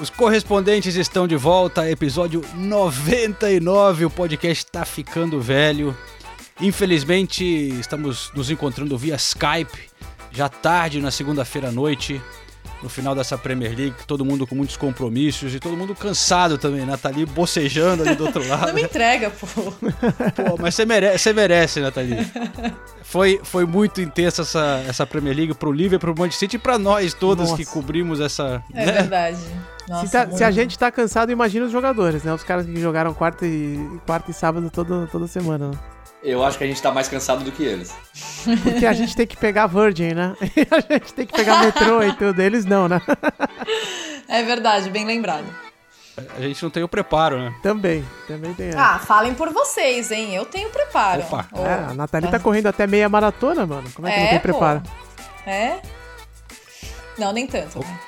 Os correspondentes estão de volta, episódio 99. O podcast tá ficando velho. Infelizmente, estamos nos encontrando via Skype, já tarde na segunda-feira à noite, no final dessa Premier League, todo mundo com muitos compromissos e todo mundo cansado também. Nathalie bocejando ali do outro lado. Não me entrega, pô. Pô, mas você merece, você merece, Nathalie. Foi, foi muito intensa essa, essa Premier League pro Liverpool, pro Manchester City e pra nós todos Nossa. que cobrimos essa. É né? verdade. Nossa, se, tá- se a gente tá cansado, imagina os jogadores, né? Os caras que jogaram quarta e, quarta e sábado todo, toda semana, né? Eu acho que a gente tá mais cansado do que eles. Porque a gente tem que pegar Virgin, né? E a gente tem que pegar metrô e tudo. Eles não, né? É verdade, bem lembrado. A gente não tem o preparo, né? Também, também tem. Ah, falem por vocês, hein? Eu tenho preparo. Opa. Ô, É, a Nathalie tá correndo até meia maratona, mano. Como é que não tem pô. preparo? É? Não, nem tanto. né?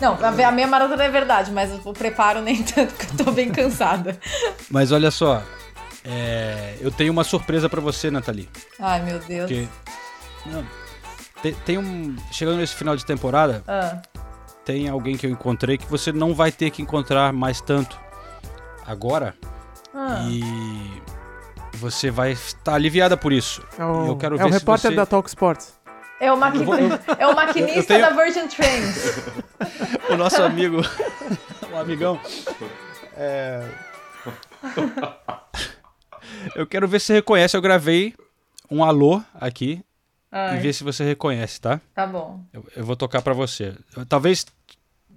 Não, a a minha maratona é verdade, mas o preparo nem tanto, porque eu tô bem cansada. Mas olha só, é, eu tenho uma surpresa pra você, Nathalie. Ai, meu Deus. Porque. Não, tem, tem um. Chegando nesse final de temporada, Ah, tem alguém que eu encontrei que você não vai ter que encontrar mais tanto agora. ah. E você vai estar aliviada por isso. É o, eu quero é ver o se repórter você- da Talk Sports. É, o maqui... é o maquinista tenho- da Virgin Trains. O nosso amigo. o amigão. É... Eu quero ver se você reconhece. Eu gravei um alô aqui e Ai, ver se você reconhece, tá? tá bom. Eu, eu vou tocar pra você. Eu- Talvez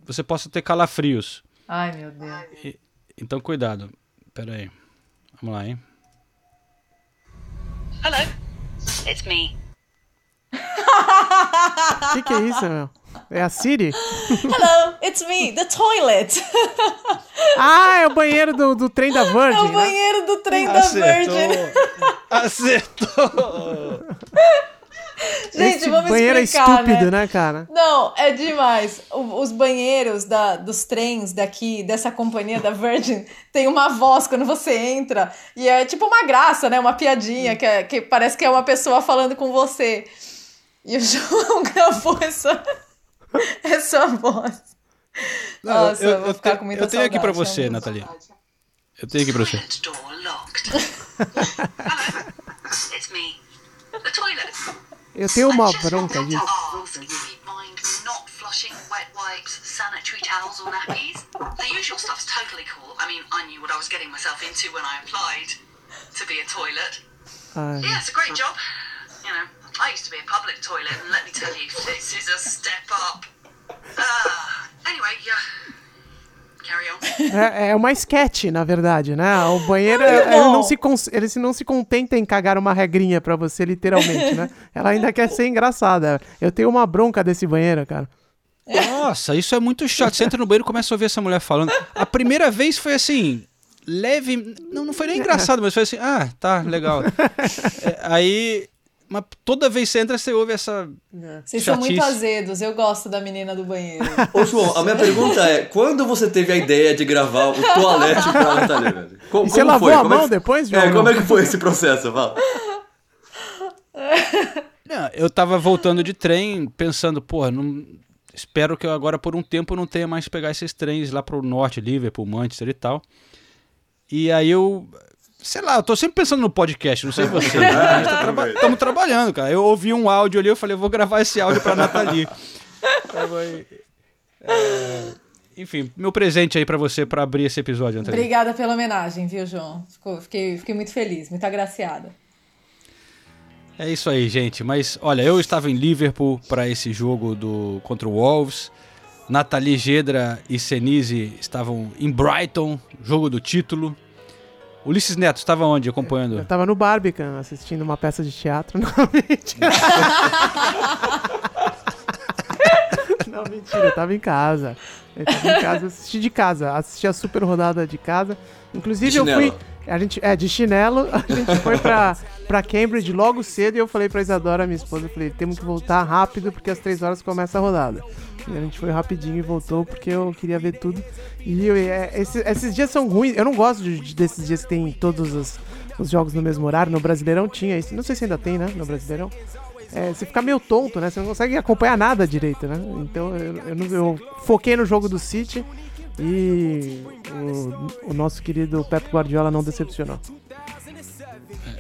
você possa ter calafrios. Ai, meu Deus. Então cuidado. Pera aí. Vamos lá, hein? Hello, it's me. O que, que é isso, meu? É a Siri? Hello, it's me, the toilet. Ah, é o banheiro do, do trem da Virgin. É o né? banheiro do trem da Virgin. Acertou! Gente, Esse vamos banheiro explicar, é estúpido, né? né, cara? Não, é demais. O- os banheiros da- dos trens daqui, dessa companhia da Virgin, tem uma voz quando você entra. E é tipo uma graça, né? Uma piadinha que, é- que parece que é uma pessoa falando com você. E o João gravou essa, essa voz. Não, Nossa, eu, vou ficar tenho- com muita eu tenho aqui pra saudade, você, realmente. Nathalie. Eu tenho aqui pra você. Toilet door locked. Hello, it's me. The toilet. Eu tenho uma bronca disso. sanitary towels, or nappies. The usual stuff's totally cool. I mean, I knew what I was getting myself into when I applied to be a toilet. Ai, Yeah, it's a great job. You know, I used to be a public toilet, and let me tell you, this is a step up. Ah, anyway, yeah. Carry on. É, é uma sketch, na verdade, né? O banheiro, ele não, se ele não se contenta em cagar uma regrinha pra você, literalmente, né? Ela ainda quer ser engraçada. Eu tenho uma bronca desse banheiro, cara. Nossa, isso é muito chato. Você entra no banheiro e começa a ouvir essa mulher falando. A primeira vez foi assim, leve. Não, não foi nem engraçado, mas foi assim, ah, tá, legal. É, aí. Mas toda vez que você entra, você ouve essa. Vocês são muito chatice. azedos. Eu gosto da menina do banheiro. Ô, João, a minha pergunta é: quando você teve a ideia de gravar o toalete pra Nathalie, velho? Co- E você lavou foi? a Como é mão que- depois, João? É, como é que foi esse processo? Fala. Não, eu tava voltando de trem, pensando, porra, não... espero que eu agora por um tempo não tenha mais que pegar esses trens lá pro norte, Liverpool, Manchester e tal. E aí eu. Sei lá, eu tô sempre pensando no podcast, não sei você. né? A gente tá traba tamo trabalhando, cara. Eu ouvi um áudio ali, eu falei, eu vou gravar esse áudio pra Nathalie. Vai- é, Enfim, meu presente aí pra você pra abrir esse episódio, Nathalie. Obrigada pela homenagem, viu, João? Ficou- fiquei, fiquei muito feliz, muito agraciada. É isso aí, gente. Mas olha, eu estava em Liverpool para esse jogo do contra o Wolves. Nathalie Gedra e Senise estavam em Brighton, jogo do título. Ulisses Neto estava onde acompanhando? Eu tava no Barbican assistindo uma peça de teatro. Mentira. Não, mentira, eu tava em casa. Eu tava em casa, assisti de casa, assisti a super rodada de casa. Inclusive De eu fui. A gente, é, de chinelo, a gente foi pra, pra Cambridge logo cedo e eu falei pra Isadora, minha esposa, eu falei, temos que voltar rápido porque às três horas começa a rodada. E a gente foi rapidinho e voltou porque eu queria ver tudo. E eu- é, esse- esses dias são ruins, eu não gosto de- de- desses dias que tem todos os, os jogos no mesmo horário. No Brasileirão tinha isso, não sei se ainda tem, né, no Brasileirão. É, você fica meio tonto, né? Você não consegue acompanhar nada direito, né? Então eu, eu, não- eu foquei no jogo do City e o, o nosso querido Pep Guardiola não decepcionou.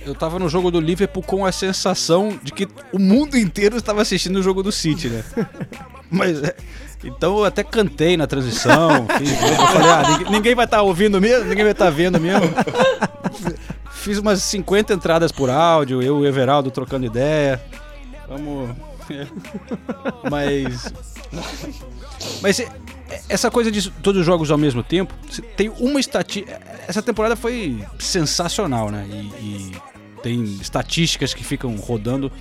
Eu tava no jogo do Liverpool com a sensação de que o mundo inteiro estava assistindo o jogo do City, né? Mas é, então eu até cantei na transição, fiz, falei, ah, ninguém, ninguém vai estar ouvindo mesmo, ninguém vai estar vendo mesmo. Fiz umas 50 entradas por áudio, eu e o Everaldo trocando ideia. Vamos. Mas. Mas é- essa coisa de todos os jogos ao mesmo tempo, tem uma estatística. Essa temporada foi sensacional, né? E, e tem estatísticas que ficam rodando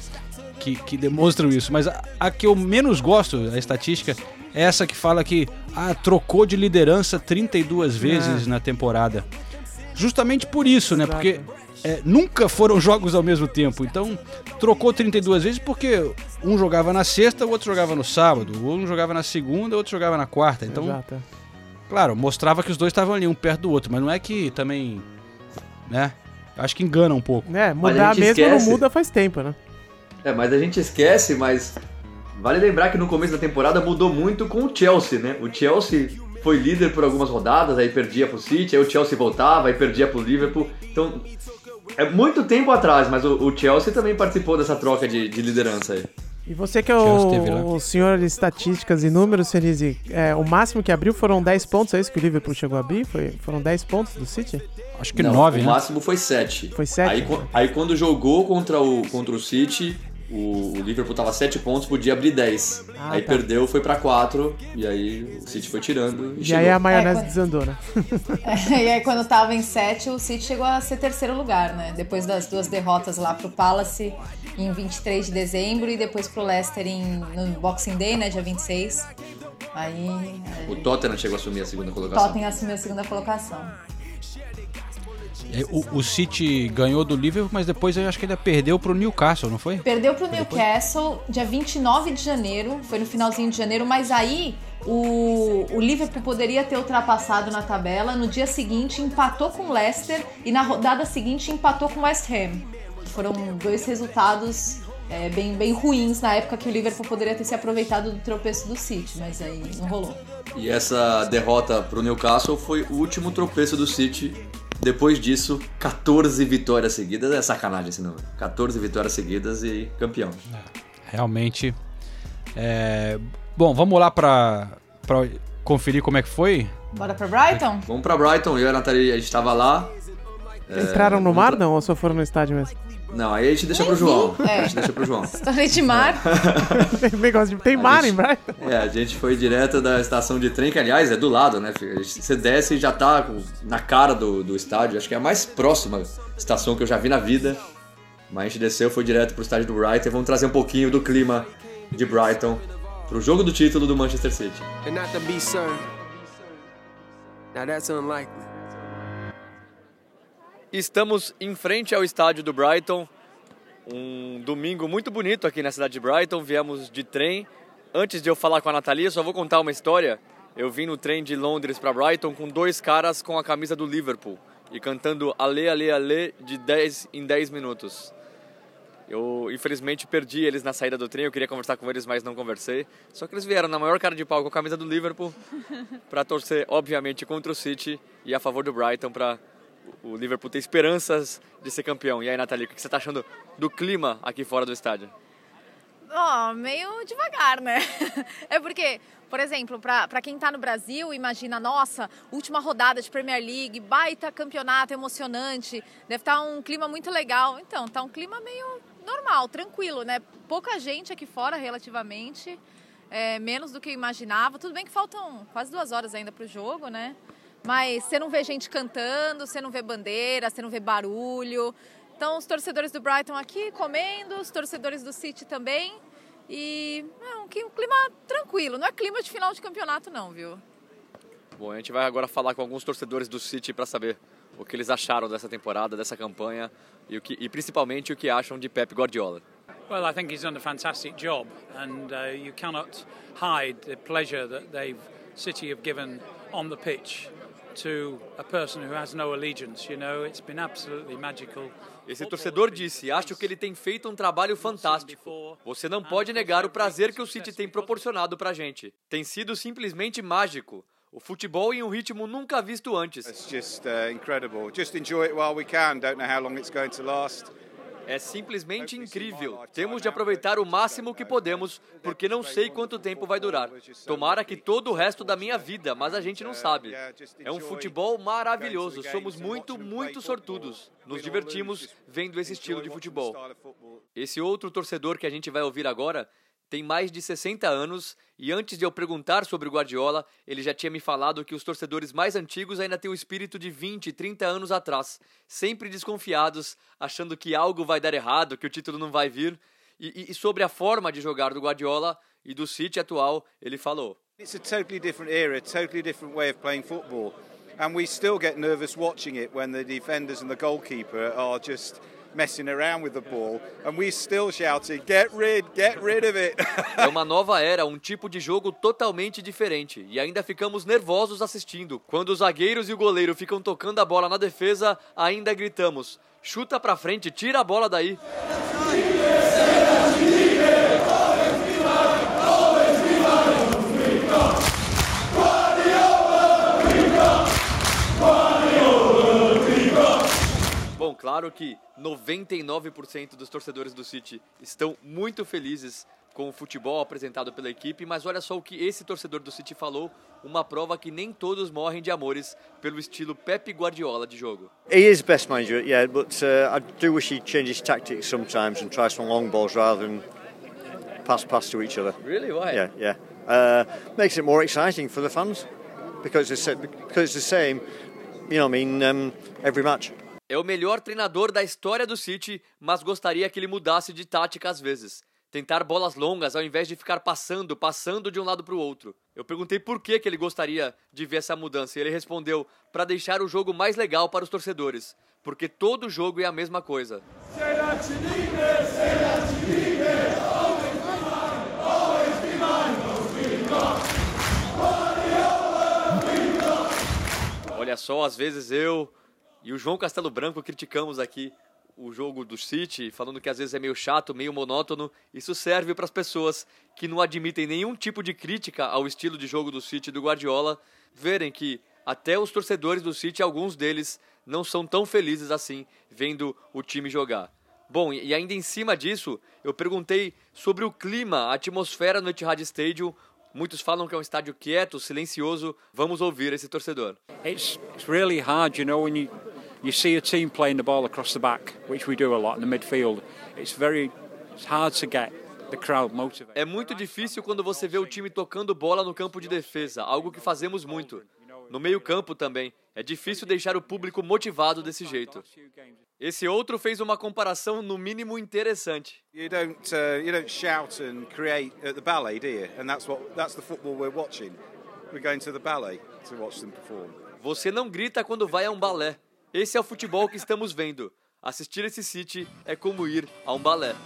que, que demonstram isso. Mas a, a que eu menos gosto, a estatística, é essa que fala que ah, trocou de liderança 32 vezes na temporada. Justamente por isso, né? Porque é, nunca foram jogos ao mesmo tempo. Então, trocou 32 vezes porque um jogava na sexta, o outro jogava no sábado, um jogava na segunda, o outro jogava na quarta. Então, Exato. é. claro, mostrava que os dois estavam ali um perto do outro, mas não é que também, né? Acho que engana um pouco. É, mudar mesmo esquece. não muda faz tempo, né? É, mas a gente esquece, mas vale lembrar que no começo da temporada mudou muito com o Chelsea, né? O Chelsea foi líder por algumas rodadas, aí perdia pro City, aí o Chelsea voltava, aí perdia pro Liverpool. Então, é muito tempo atrás, mas o, o Chelsea também participou dessa troca de, de liderança aí. E você que é o, o senhor de estatísticas e números, Felize, é, o máximo que abriu foram 10 pontos, é isso que o Liverpool chegou a abrir? Foi, foram 10 pontos do City? Acho que Não, nove, o né? máximo foi 7. Foi sete? Aí, qu- aí quando jogou contra o, contra o City, o, o Liverpool tava 7 pontos, podia abrir 10. Ah, aí tá. perdeu, foi pra 4, e aí o City foi tirando e, E aí a maionese É, quando- desandou, né? e aí, quando tava em 7, o City chegou a ser terceiro lugar, né? Depois das duas derrotas lá pro Palace em 23 de dezembro e depois pro Leicester em, no Boxing Day, né? Dia 26. Aí. O aí Tottenham chegou a assumir a segunda o colocação. Tottenham assumiu a segunda colocação. É, O, o City ganhou do Liverpool, mas depois eu acho que ainda perdeu pro Newcastle, não foi? Perdeu pro Newcastle dia 29 de janeiro, foi no finalzinho de janeiro, mas aí o, o Liverpool poderia ter ultrapassado na tabela. No dia seguinte empatou com o Leicester e na rodada seguinte empatou com o West Ham. Foram dois resultados é, bem, bem ruins na época que o Liverpool poderia ter se aproveitado do tropeço do City, mas aí não rolou. E essa derrota pro Newcastle foi o último tropeço do City. Depois disso, 14 vitórias seguidas. É sacanagem esse número. 14 vitórias seguidas e campeão. Realmente. é, Bom, vamos lá pra, pra conferir como é que foi. Bora pra Brighton? Vamos pra Brighton, eu e a Nathalie, a gente tava lá. Entraram no vamos mar, não? Ou só foram no estádio mesmo? Não, aí a gente deixa pro João. É. A gente deixa pro João. História de mar. Tem negócio de- Tem mar em Brighton? É, a gente foi direto da estação de trem, que aliás é do lado, né? Você desce e já tá na cara do, do estádio. Acho que é a mais próxima estação que eu já vi na vida. Mas a gente desceu, foi direto pro estádio do Brighton. E vamos trazer um pouquinho do clima de Brighton pro jogo do título do Manchester City. and not to be served. Now that's unlikely. Estamos em frente ao estádio do Brighton. Um domingo muito bonito aqui na cidade de Brighton. Viemos de trem. Antes de eu falar com a Nathalie, eu só vou contar uma história. Eu vim no trem de Londres para Brighton com dois caras com a camisa do Liverpool e cantando Ale, Ale, Ale de 10 em 10 minutos. Eu, infelizmente, perdi eles na saída do trem. Eu queria conversar com eles, mas não conversei. Só que eles vieram na maior cara de pau com a camisa do Liverpool para torcer, obviamente, contra o City e a favor do Brighton para o Liverpool ter esperanças de ser campeão. E aí, Nathalie, o que você está achando do clima aqui fora do estádio? Ó, meio devagar, né? É porque, por exemplo, pra quem tá no Brasil, imagina, nossa, última rodada de Premier League, baita campeonato emocionante, deve estar um clima muito legal. Então, tá um clima meio normal, tranquilo, né? Pouca gente aqui fora, relativamente, é, menos do que eu imaginava. Tudo bem que faltam quase duas horas ainda pro jogo, né? Mas você não vê gente cantando, você não vê bandeira, você não vê barulho. Então, os torcedores do Brighton aqui comendo, os torcedores do City também. E é um, um clima tranquilo, não é clima de final de campeonato não, viu? Bom, a gente vai agora falar com alguns torcedores do City para saber o que eles acharam dessa temporada, dessa campanha e, o que, e principalmente o que acham de Pep Guardiola. Well, I think he's done a fantastic job, and uh, you cannot hide the pleasure that they've City have given on the pitch to a person who has no allegiance. You know, it's been absolutely magical. Esse torcedor disse: Acho que ele tem feito um trabalho fantástico. Você não pode negar o prazer que o City tem proporcionado pra gente. Tem sido simplesmente mágico. O futebol em um ritmo nunca visto antes. It's just uh, incredible. Just enjoy it while we can. Don't know how long it's going to last. É simplesmente incrível. Temos de aproveitar o máximo que podemos, porque não sei quanto tempo vai durar. Tomara que todo o resto da minha vida, mas a gente não sabe. É um futebol maravilhoso. Somos muito, muito sortudos. Nos divertimos vendo esse estilo de futebol. Esse outro torcedor que a gente vai ouvir agora tem mais de 60 anos e antes de eu perguntar sobre o Guardiola, ele já tinha me falado que os torcedores mais antigos ainda têm o espírito de 20, 30 anos atrás, sempre desconfiados, achando que algo vai dar errado, que o título não vai vir. E, e sobre a forma de jogar do Guardiola e do City atual, ele falou: It's a totally different era, totally different way of playing football. And we still get nervous watching it when the defenders and the goalkeeper are just messing around with the ball and we still shouting get rid get rid of it. É uma nova era um tipo de jogo totalmente diferente. E ainda ficamos nervosos assistindo. Quando os zagueiros e o goleiro ficam tocando a bola na defesa ainda gritamos chuta para frente tira a bola daí claro que 99% dos torcedores do City estão muito felizes com o futebol apresentado pela equipe, mas olha só o que esse torcedor do City falou, uma prova que nem todos morrem de amores pelo estilo Pep Guardiola de jogo. He is best manager, yeah, but uh, I do wish he'd change his tactics sometimes and try some long balls rather than pass pass to each other. Really? Why? Yeah, yeah. Uh, makes it more exciting for the fans because it's because it's the same, you know, I mean, um, every match. É o melhor treinador da história do City, mas gostaria que ele mudasse de tática às vezes. Tentar bolas longas ao invés de ficar passando, passando de um lado para o outro. Eu perguntei por que, que ele gostaria de ver essa mudança e ele respondeu: para deixar o jogo mais legal para os torcedores. Porque todo jogo é a mesma coisa. Olha só, às vezes eu e o João Castelo Branco criticamos aqui o jogo do City, falando que às vezes é meio chato, meio monótono. Isso serve para as pessoas que não admitem nenhum tipo de crítica ao estilo de jogo do City do Guardiola, verem que até os torcedores do City, alguns deles, não são tão felizes assim vendo o time jogar. Bom, e ainda em cima disso, eu perguntei sobre o clima, a atmosfera no Etihad Stadium. Muitos falam que é um estádio quieto, silencioso. Vamos ouvir esse torcedor. It's, it's really hard, you know, when you you see a team playing the ball across the back, which we do a lot in the midfield. It's very it's hard to get the crowd motivated. É muito difícil quando você vê o time tocando bola no campo de defesa, algo que fazemos muito. No meio-campo também. É difícil deixar o público motivado desse jeito. Esse outro fez uma comparação no mínimo interessante. You don't uh, you don't shout and create at the ballet, do you? And that's what that's the football we're watching. We're going to the ballet to watch them perform. Você não grita quando vai a um balé. Esse é o futebol que estamos vendo. Assistir esse City é como ir a um balé.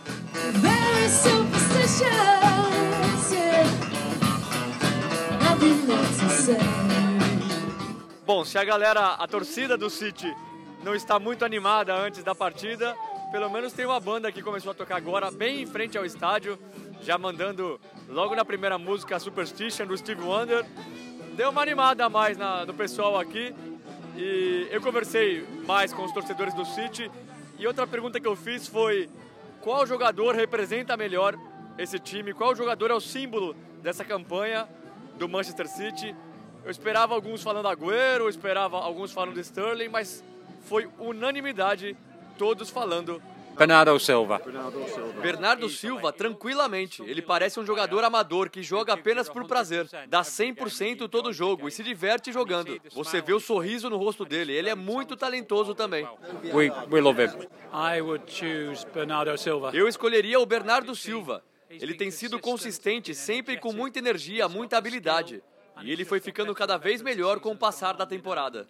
Bom, se a galera, a torcida do City não está muito animada antes da partida, pelo menos tem uma banda que começou a tocar agora, bem em frente ao estádio, já mandando logo na primeira música Superstition do Steve Wonder. Deu uma animada a mais na, no pessoal aqui. E eu conversei mais com os torcedores do City. E outra pergunta que eu fiz foi: qual jogador representa melhor esse time? Qual jogador é o símbolo dessa campanha do Manchester City? Eu esperava alguns falando Agüero, eu esperava alguns falando Sterling, mas foi unanimidade todos falando Bernardo Silva. Bernardo Silva, tranquilamente. Ele parece um jogador amador que joga apenas por prazer. Dá 100% todo jogo e se diverte jogando. Você vê o sorriso no rosto dele. Ele é muito talentoso também. We, we love him. I would choose Bernardo Silva. Eu escolheria o Bernardo Silva. Ele tem sido consistente, sempre com muita energia, muita habilidade. E ele foi ficando cada vez melhor com o passar da temporada.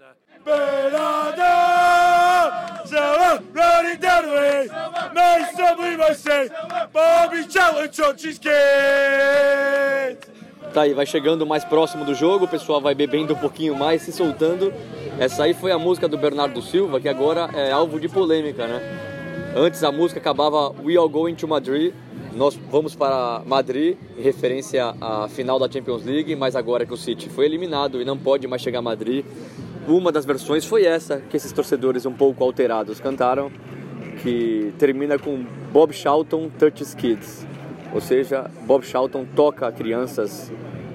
Tá aí, vai chegando mais próximo do jogo, o pessoal vai bebendo um pouquinho mais, se soltando. Essa aí foi a música do Bernardo Silva, que agora é alvo de polêmica, né? Antes a música acabava We All Going to Madrid, nós vamos para Madrid, em referência à final da Champions League, mas agora que o City foi eliminado e não pode mais chegar a Madrid, uma das versões foi essa que esses torcedores um pouco alterados cantaram, que termina com Bob Charlton Touches Kids, ou seja, Bob Charlton toca crianças,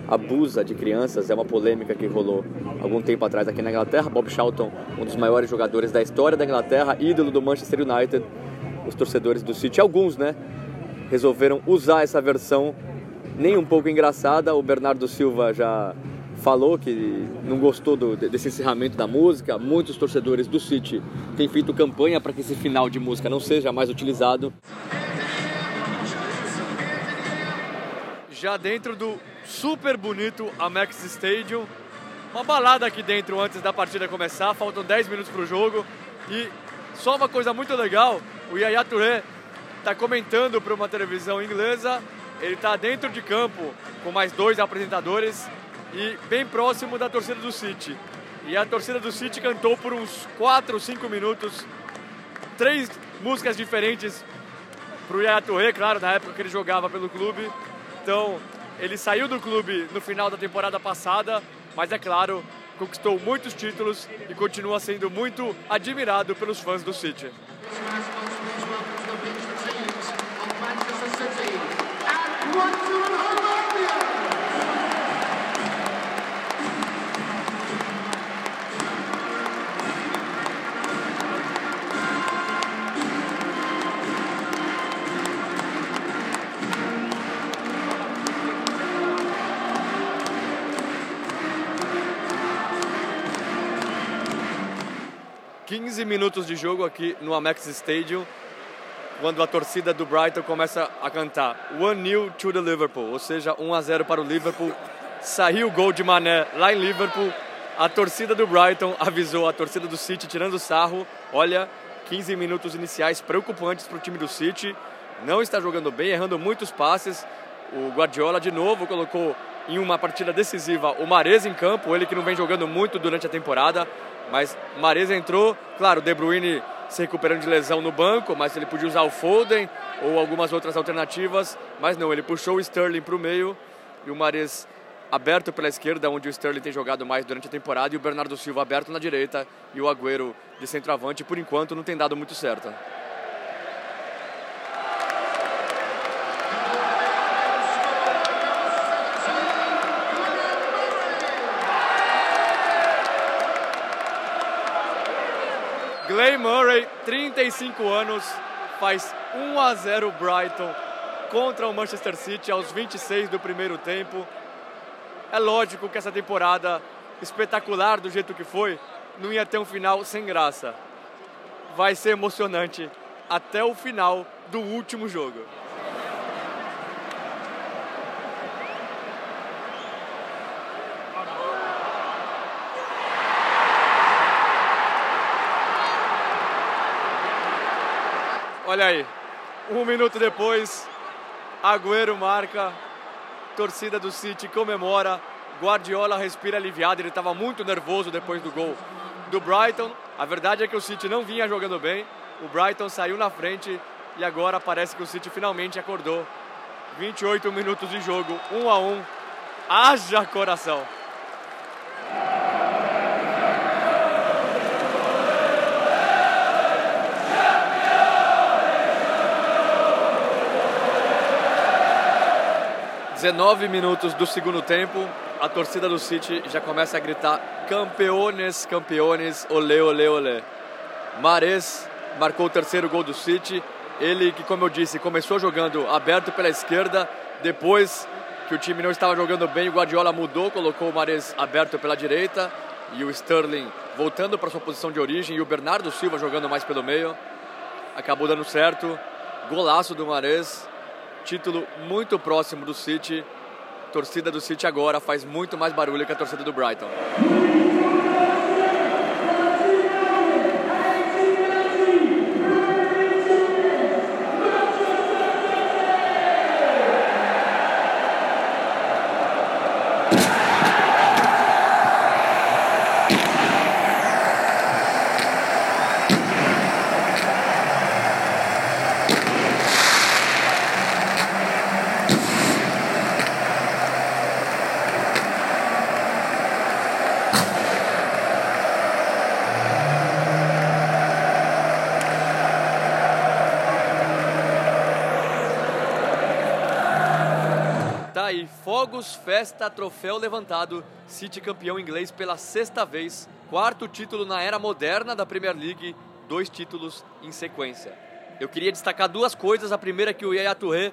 abusa de crianças, é uma polêmica que rolou algum tempo atrás aqui na Inglaterra. Bob Charlton, um dos maiores jogadores da história da Inglaterra, ídolo do Manchester United, os torcedores do City, alguns, né, resolveram usar essa versão nem um pouco engraçada. O Bernardo Silva já falou que não gostou do, desse encerramento da música. Muitos torcedores do City têm feito campanha para que esse final de música não seja mais utilizado. Já dentro do super bonito Amex Stadium, uma balada aqui dentro antes da partida começar. Faltam 10 minutos para o jogo e só uma coisa muito legal: o Yaya Touré está comentando para uma televisão inglesa. Ele está dentro de campo com mais dois apresentadores e bem próximo da torcida do City. E a torcida do City cantou por uns 4, 5 minutos três músicas diferentes para o Yaya claro, na época que ele jogava pelo clube. Então, ele saiu do clube no final da temporada passada, mas é claro, conquistou muitos títulos e continua sendo muito admirado pelos fãs do City. 15 minutos de jogo aqui no Amex Stadium, quando a torcida do Brighton começa a cantar 1-0 to the Liverpool, ou seja, 1 a 0 para o Liverpool. Saiu o gol de Mané lá em Liverpool. A torcida do Brighton avisou a torcida do City tirando sarro. Olha, 15 minutos iniciais preocupantes para o time do City. Não está jogando bem, errando muitos passes. O Guardiola de novo colocou em uma partida decisiva o Mares em campo, ele que não vem jogando muito durante a temporada. Mas Mares entrou, claro, De Bruyne se recuperando de lesão no banco, mas ele podia usar o Foden ou algumas outras alternativas, mas não, ele puxou o Sterling para o meio e o Mares aberto pela esquerda, onde o Sterling tem jogado mais durante a temporada, e o Bernardo Silva aberto na direita e o Agüero de centroavante, por enquanto não tem dado muito certo. Clay Murray, 35 anos, faz 1 a 0 Brighton contra o Manchester City aos 26 do primeiro tempo. É lógico que essa temporada espetacular do jeito que foi, não ia ter um final sem graça. Vai ser emocionante até o final do último jogo. Olha aí, um minuto depois, Agüero marca, torcida do City comemora, Guardiola respira aliviado, ele estava muito nervoso depois do gol do Brighton. A verdade é que o City não vinha jogando bem, o Brighton saiu na frente e agora parece que o City finalmente acordou. 28 minutos de jogo, 1 um a 1. Um. Haja coração! Dezenove minutos do segundo tempo, a torcida do City já começa a gritar campeones, campeones, olê, olê, olê. Mares marcou o terceiro gol do City, ele que, como eu disse, começou jogando aberto pela esquerda, depois que o time não estava jogando bem, o Guardiola mudou, colocou o Mares aberto pela direita e o Sterling voltando para sua posição de origem e o Bernardo Silva jogando mais pelo meio. Acabou dando certo, golaço do Mares título muito próximo do City. Torcida do City agora faz muito mais barulho que a torcida do Brighton. Tá aí, fogos, festa, troféu levantado. City campeão inglês pela sexta vez. Quarto título na era moderna da Premier League. Dois títulos em sequência. Eu queria destacar duas coisas. A primeira é que o Yaya Touré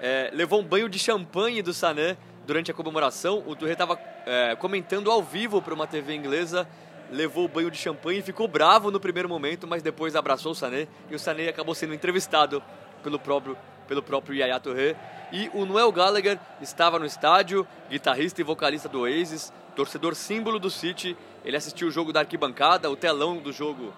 eh, levou um banho de champanhe do Sané durante a comemoração. O Touré estava comentando ao vivo para uma TV inglesa. Levou o banho de champanhe e ficou bravo no primeiro momento, mas depois abraçou o Sané. E o Sané acabou sendo entrevistado pelo próprio, pelo próprio Yaya Touré. E o Noel Gallagher estava no estádio, guitarrista e vocalista do Oasis, torcedor símbolo do City. Ele assistiu o jogo da arquibancada, o telão do jogo,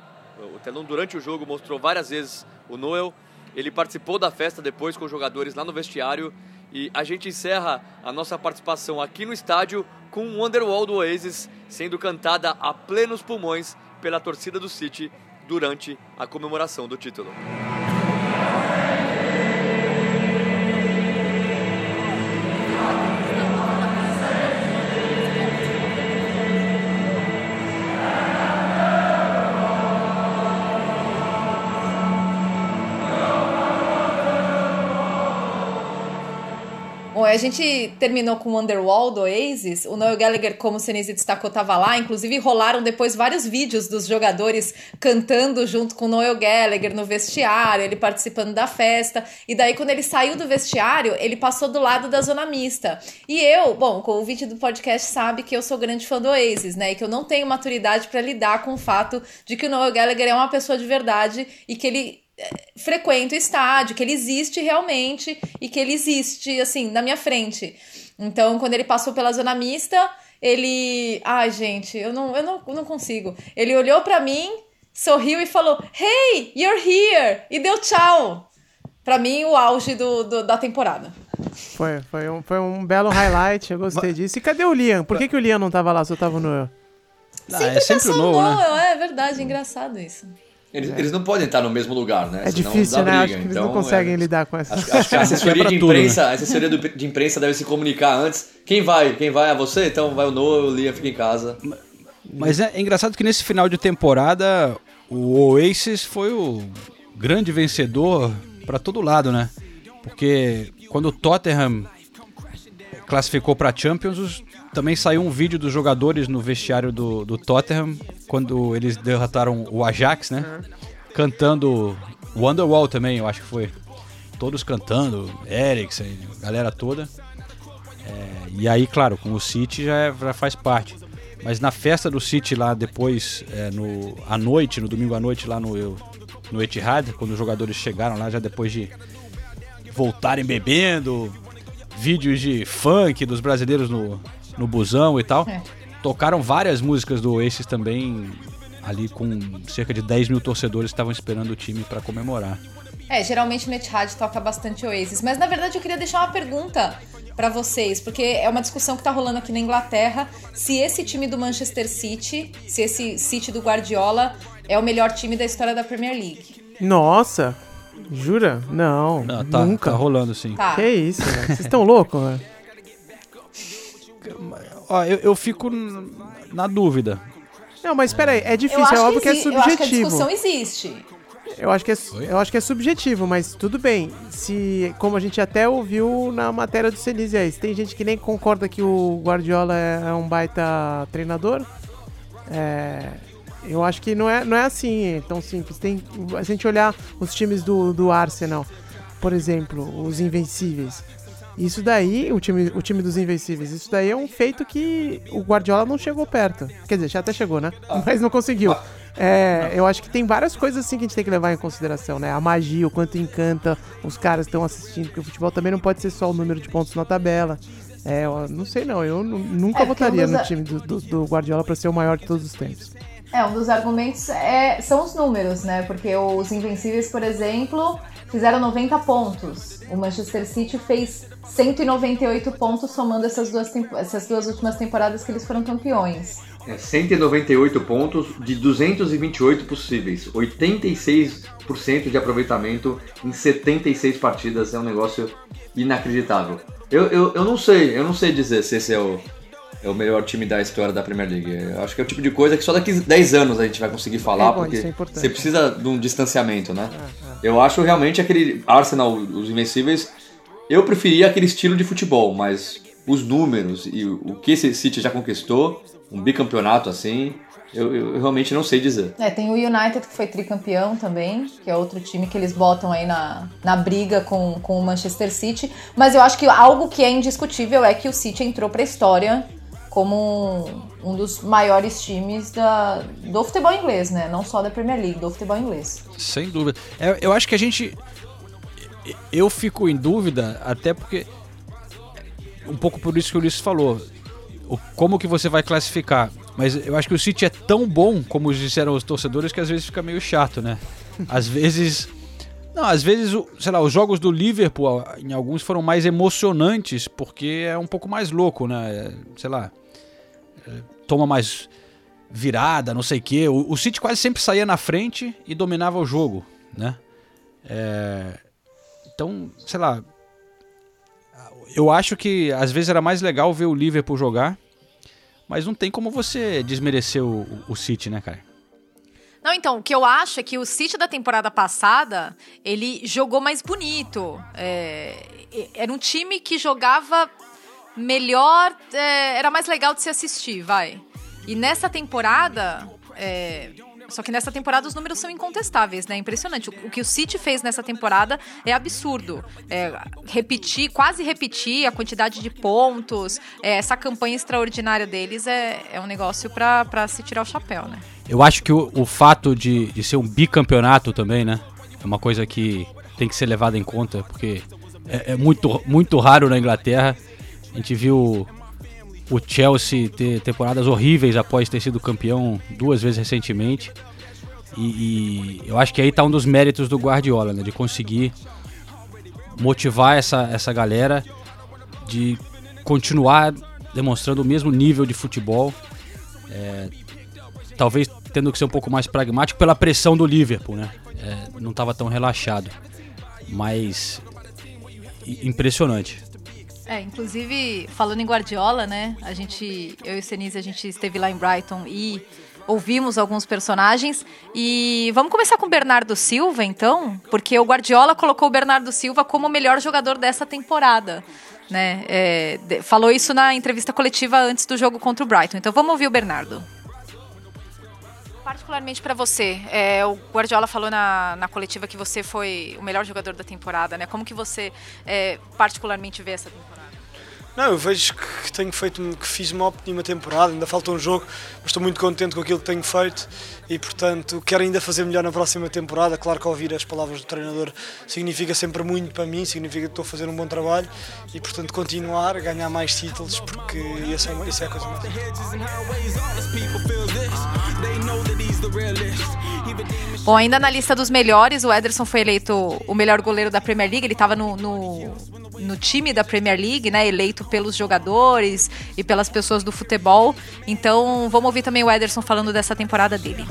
o telão durante o jogo mostrou várias vezes o Noel. Ele participou da festa depois com os jogadores lá no vestiário. E a gente encerra a nossa participação aqui no estádio com Wonderwall do Oasis sendo cantada a plenos pulmões pela torcida do City durante a comemoração do título. A gente terminou com Wonderwall do Oasis. O Noel Gallagher, como o Senise destacou, estava lá. Inclusive, rolaram depois vários vídeos dos jogadores cantando junto com o Noel Gallagher no vestiário, ele participando da festa. E daí, quando ele saiu do vestiário, ele passou do lado da zona mista. E eu, bom, o vídeo do podcast sabe que eu sou grande fã do Oasis, né? E que eu não tenho maturidade para lidar com o fato de que o Noel Gallagher é uma pessoa de verdade e que ele frequenta o estádio, que ele existe realmente e que ele existe, assim, na minha frente. Então, quando ele passou pela zona mista, ele. Ai, gente, eu não, eu não, eu não consigo. Ele olhou para mim, sorriu e falou: Hey, you're here! E deu tchau. Pra mim, o auge do, do da temporada. Foi, foi, um, foi um belo highlight, eu gostei disso. E cadê o Liam? Por que, que o Liam não tava lá, só tava o Noel? Ah, é sempre o Pensou, Noel, né? É verdade, engraçado isso. Eles, eles não podem estar no mesmo lugar, né? É Senão difícil, dá né? briga. Acho que eles Então, não conseguem é, lidar com essa. Acho, acho que a assessoria de tudo, né? imprensa, a assessoria do- de imprensa deve se comunicar antes. Quem vai? Quem vai? É você? Então vai o Noah, o Liam fica em casa. Mas é, é engraçado que nesse final de temporada o Oasis foi o grande vencedor para todo lado, né? Porque quando o Tottenham classificou para Champions, os- também saiu um vídeo dos jogadores no vestiário do, do Tottenham quando eles derrotaram o Ajax, né? Cantando Wonderwall também, eu acho que foi. Todos cantando, Eriksen, galera toda. É, e aí, claro, com o City já, é- já faz parte. Mas na festa do City lá depois, é, no, à noite, no domingo à noite lá no, no Etihad, quando os jogadores chegaram lá já depois de voltarem bebendo, vídeos de funk dos brasileiros no, no busão e tal. É. Tocaram várias músicas do Oasis também, ali com cerca de 10 mil torcedores que estavam esperando o time para comemorar. É, geralmente no Etihad toca bastante Oasis. Mas na verdade eu queria deixar uma pergunta pra vocês, porque é uma discussão que tá rolando aqui na Inglaterra, se esse time do Manchester City, se esse City do Guardiola é o melhor time da história da Premier League. Nossa! Jura? Não, Não, tá, nunca. tá rolando sim. Tá. Que isso, velho? Vocês estão loucos, velho? Ó, eu, eu fico na dúvida. Não, mas espera aí, é difícil, é óbvio que, é exi- eu acho que a subjetivo. discussão existe. Eu acho que é, eu acho que é subjetivo, mas tudo bem. Se, como a gente até ouviu na matéria do Senise aí, se tem gente que nem concorda que o Guardiola é um baita treinador, é, eu acho que não é, não é assim, é tão simples. Tem, se a gente olhar os times do, do Arsenal, por exemplo, os Invencíveis, isso daí, o time, o time dos Invencíveis, isso daí é um feito que o Guardiola não chegou perto. Quer dizer, já até chegou, né? Mas não conseguiu. É, eu acho que tem várias coisas assim que a gente tem que levar em consideração, né? A magia, o quanto encanta os caras estão assistindo, porque o futebol também não pode ser só o número de pontos na tabela. É, eu não sei não, eu nu- nunca É, votaria um no time do, do- do Guardiola pra ser o maior de todos os tempos. É, um dos argumentos é, são os números, né? Porque os Invencíveis, por exemplo, fizeram 90 pontos. O Manchester City fez 198 pontos somando essas duas, essas duas últimas temporadas que eles foram campeões. É 198 pontos de 228 possíveis. 86% de aproveitamento em 76 partidas é um negócio inacreditável. Eu, eu, eu não sei, eu não sei dizer se esse é o, é o melhor time da história da Premier League. Eu acho que é o tipo de coisa que só daqui 10 anos a gente vai conseguir falar, É bom, porque isso é você precisa de um distanciamento, né? Eu acho realmente aquele Arsenal, os Invencíveis, eu preferia aquele estilo de futebol, mas os números e o que esse City já conquistou, um bicampeonato assim, eu, eu realmente não sei dizer. É, tem o United que foi tricampeão também, que é outro time que eles botam aí na, na briga com, com o Manchester City. Mas eu acho que algo que é indiscutível é que o City entrou pra história como um, dos maiores times da, do futebol inglês, né? Não só da Premier League, do futebol inglês. Sem dúvida. É, eu acho que a gente. Eu fico em dúvida, até porque. Um pouco por isso que o Ulisses falou. Como que você vai classificar? Mas eu acho que o City é tão bom, como disseram os torcedores, que às vezes fica meio chato, né? Às vezes. Não, às vezes, sei lá, os jogos do Liverpool, em alguns foram mais emocionantes, porque é um pouco mais louco, né? É, Sei lá. É, Toma mais virada, não sei o quê. O, City quase sempre saía na frente e dominava o jogo, né? É, então, sei lá. Eu acho que às vezes era mais legal ver o Liverpool jogar, mas não tem como você desmerecer o, o City, né, cara? Não, então, o que eu acho é que o City da temporada passada, ele jogou mais bonito. É, era um time que jogava melhor, é, era mais legal de se assistir, vai. E nessa temporada, é, só que nessa temporada os números são incontestáveis, né? Impressionante. O, o que o City fez nessa temporada é absurdo. É, repetir, quase repetir a quantidade de pontos, é, essa campanha extraordinária deles é, é um negócio pra se tirar o chapéu, né? Eu acho que o, o fato de, de ser um bicampeonato também, né? É uma coisa que tem que ser levada em conta, porque é, é muito, muito raro na Inglaterra. A gente viu o Chelsea ter temporadas horríveis após ter sido campeão duas vezes recentemente. E, e eu acho que aí tá um dos méritos do Guardiola, né? De conseguir motivar essa, essa galera de continuar demonstrando o mesmo nível de futebol. É, talvez tendo que ser um pouco mais pragmático pela pressão do Liverpool, né? É, não estava tão relaxado. Mas impressionante. É, inclusive, falando em Guardiola, né? A gente, eu e o Senise, a gente esteve lá em Brighton e ouvimos alguns personagens. E vamos começar com o Bernardo Silva, então, porque o Guardiola colocou o Bernardo Silva como o melhor jogador dessa temporada. Né? É, falou isso na entrevista coletiva antes do jogo contra o Brighton. Então vamos ouvir o Bernardo. Particularmente para você, é, o Guardiola falou na, na coletiva que você foi o melhor jogador da temporada, né? Como que você é, particularmente vê essa temporada? Não, eu vejo que tenho feito, que fiz uma ótima temporada, ainda falta um jogo, mas estou muito contente com aquilo que tenho feito e, portanto, quero ainda fazer melhor na próxima temporada. Claro que ouvir as palavras do treinador significa sempre muito para mim, significa que estou a fazer um bom trabalho e, portanto, continuar ganhar mais títulos, porque isso é, isso é a coisa mais Bom, ainda na lista dos melhores, o Ederson foi eleito o melhor goleiro da Premier League. Ele estava no, no, no time da Premier League, né? Eleito pelos jogadores e pelas pessoas do futebol. Então, vamos ouvir também o Ederson falando dessa temporada dele.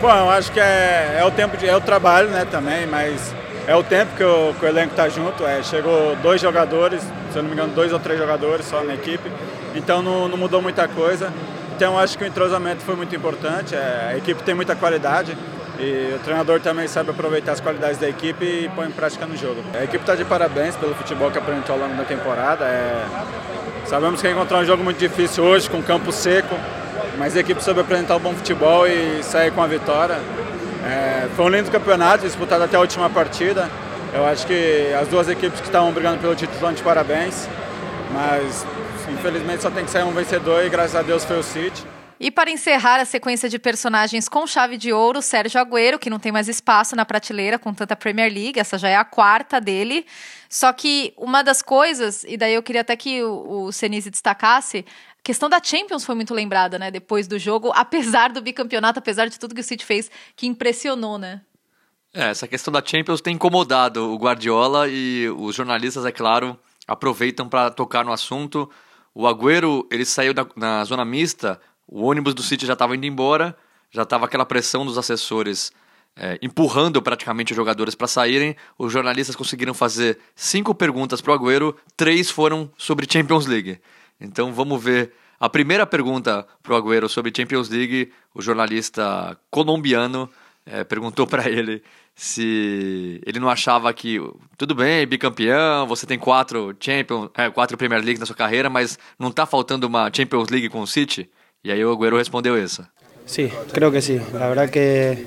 Bom, eu acho que é, é o tempo de, é o trabalho, né, também, mas é o tempo que o, que o elenco tá junto. É, chegou dois jogadores, se eu não me engano, dois ou três jogadores só na equipe, então não, não mudou muita coisa. Então acho que o entrosamento foi muito importante. É, a equipe tem muita qualidade e o treinador também sabe aproveitar as qualidades da equipe e põe em prática no jogo. A equipe está de parabéns pelo futebol que apresentou ao longo da temporada. É, sabemos que é encontrar um jogo muito difícil hoje, com campo seco, mas a equipe soube apresentar um bom futebol e sair com a vitória. É, foi um lindo campeonato, disputado até a última partida. Eu acho que as duas equipes que estavam brigando pelo título estão de parabéns, mas Infelizmente só tem que sair um vencedor e graças a Deus foi o City. E para encerrar a sequência de personagens com chave de ouro, Sérgio Agüero, que não tem mais espaço na prateleira com tanta Premier League, essa já é a quarta dele. Só que uma das coisas, e daí eu queria até que o, o Senise destacasse, a questão da Champions foi muito lembrada, né, depois do jogo, apesar do bicampeonato, apesar de tudo que o City fez, que impressionou, né? É, essa questão da Champions tem incomodado o Guardiola e os jornalistas, é claro, aproveitam para tocar no assunto. O Agüero, ele saiu da, na zona mista, o ônibus do City já estava indo embora, já estava aquela pressão dos assessores é, empurrando praticamente os jogadores para saírem. Os jornalistas conseguiram fazer cinco perguntas para o Agüero, três foram sobre Champions League. Então vamos ver a primeira pergunta para o Agüero sobre Champions League. O jornalista colombiano é, perguntou para ele se ele não achava que tudo bem, bicampeão, você tem quatro Champions, é, Premier League na sua carreira, mas não está faltando uma Champions League com o City? Y ahí Agüero respondió eso. Sí, creo que sí. La verdad que,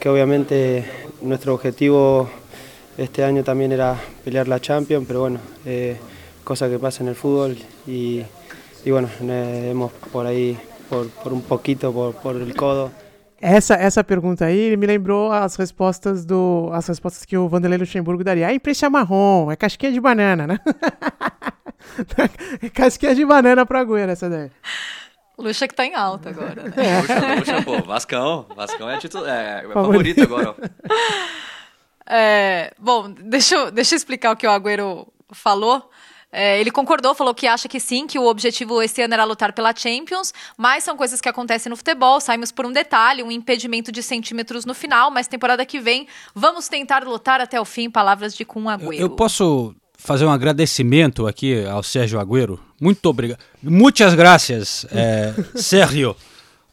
que obviamente nuestro objetivo este año también era pelear la Champions, pero bueno, eh, cosa que pasa en el fútbol y, y bueno, eh, hemos por ahí, por, un poquito, por el codo. Essa, essa pergunta aí me lembrou as respostas do as respostas que o Vanderlei Luxemburgo daria. Ah, imprensa marrom, é casquinha de banana, né? casquinha de banana para Agüero essa daí. Luxa que tá em alta agora. Né? É. Luxa, Luxa, pô, Vascão. Vascão é, título, é, é favorito agora. É, bom, deixa eu, deixa eu explicar o que o Agüero falou. É, ele concordou, falou que acha que sim, que o objetivo esse ano era lutar pela Champions, mas são coisas que acontecem no futebol. Saímos por um detalhe, um impedimento de centímetros no final, mas temporada que vem vamos tentar lutar até o fim. Palavras de Kun Agüero. Eu, eu posso fazer um agradecimento aqui ao Sérgio Agüero. Muito obrigado. Muitas graças, é, Sérgio.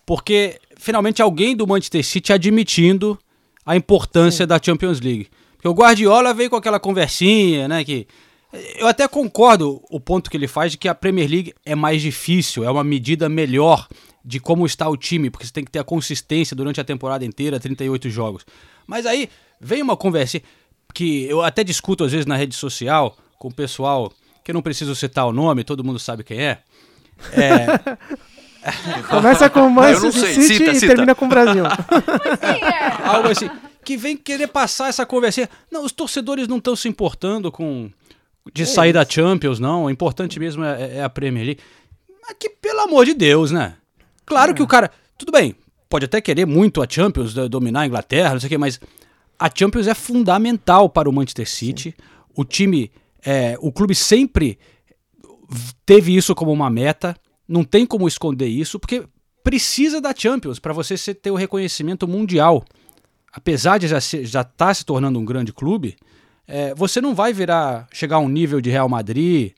Porque finalmente alguém do Manchester City admitindo a importância Sim. da Champions League. Porque o Guardiola veio com aquela conversinha, né? Que eu até concordo o ponto que ele faz de que a Premier League é mais difícil, é uma medida melhor de como está o time, porque você tem que ter a consistência durante a temporada inteira, 38 jogos. Mas aí vem uma conversa que eu até discuto às vezes na rede social com o pessoal que eu não preciso citar o nome, todo mundo sabe quem é. é... Começa com Manchester City cita, e cita. termina com o Brasil. é. Algo assim. Que vem querer passar essa conversinha. Não, os torcedores não estão se importando com de sair da Champions, não. O importante mesmo é, é, a Premier League. Mas que, pelo amor de Deus, né? Claro é. que o cara. Tudo bem, pode até querer muito a Champions, dominar a Inglaterra, não sei o quê, mas a Champions é fundamental para o Manchester City. Sim. O time, é, o clube sempre teve isso como uma meta. Não tem como esconder isso, porque precisa da Champions para você ter o reconhecimento mundial. Apesar de já estar tá se tornando um grande clube, é, você não vai virar chegar a um nível de Real Madrid,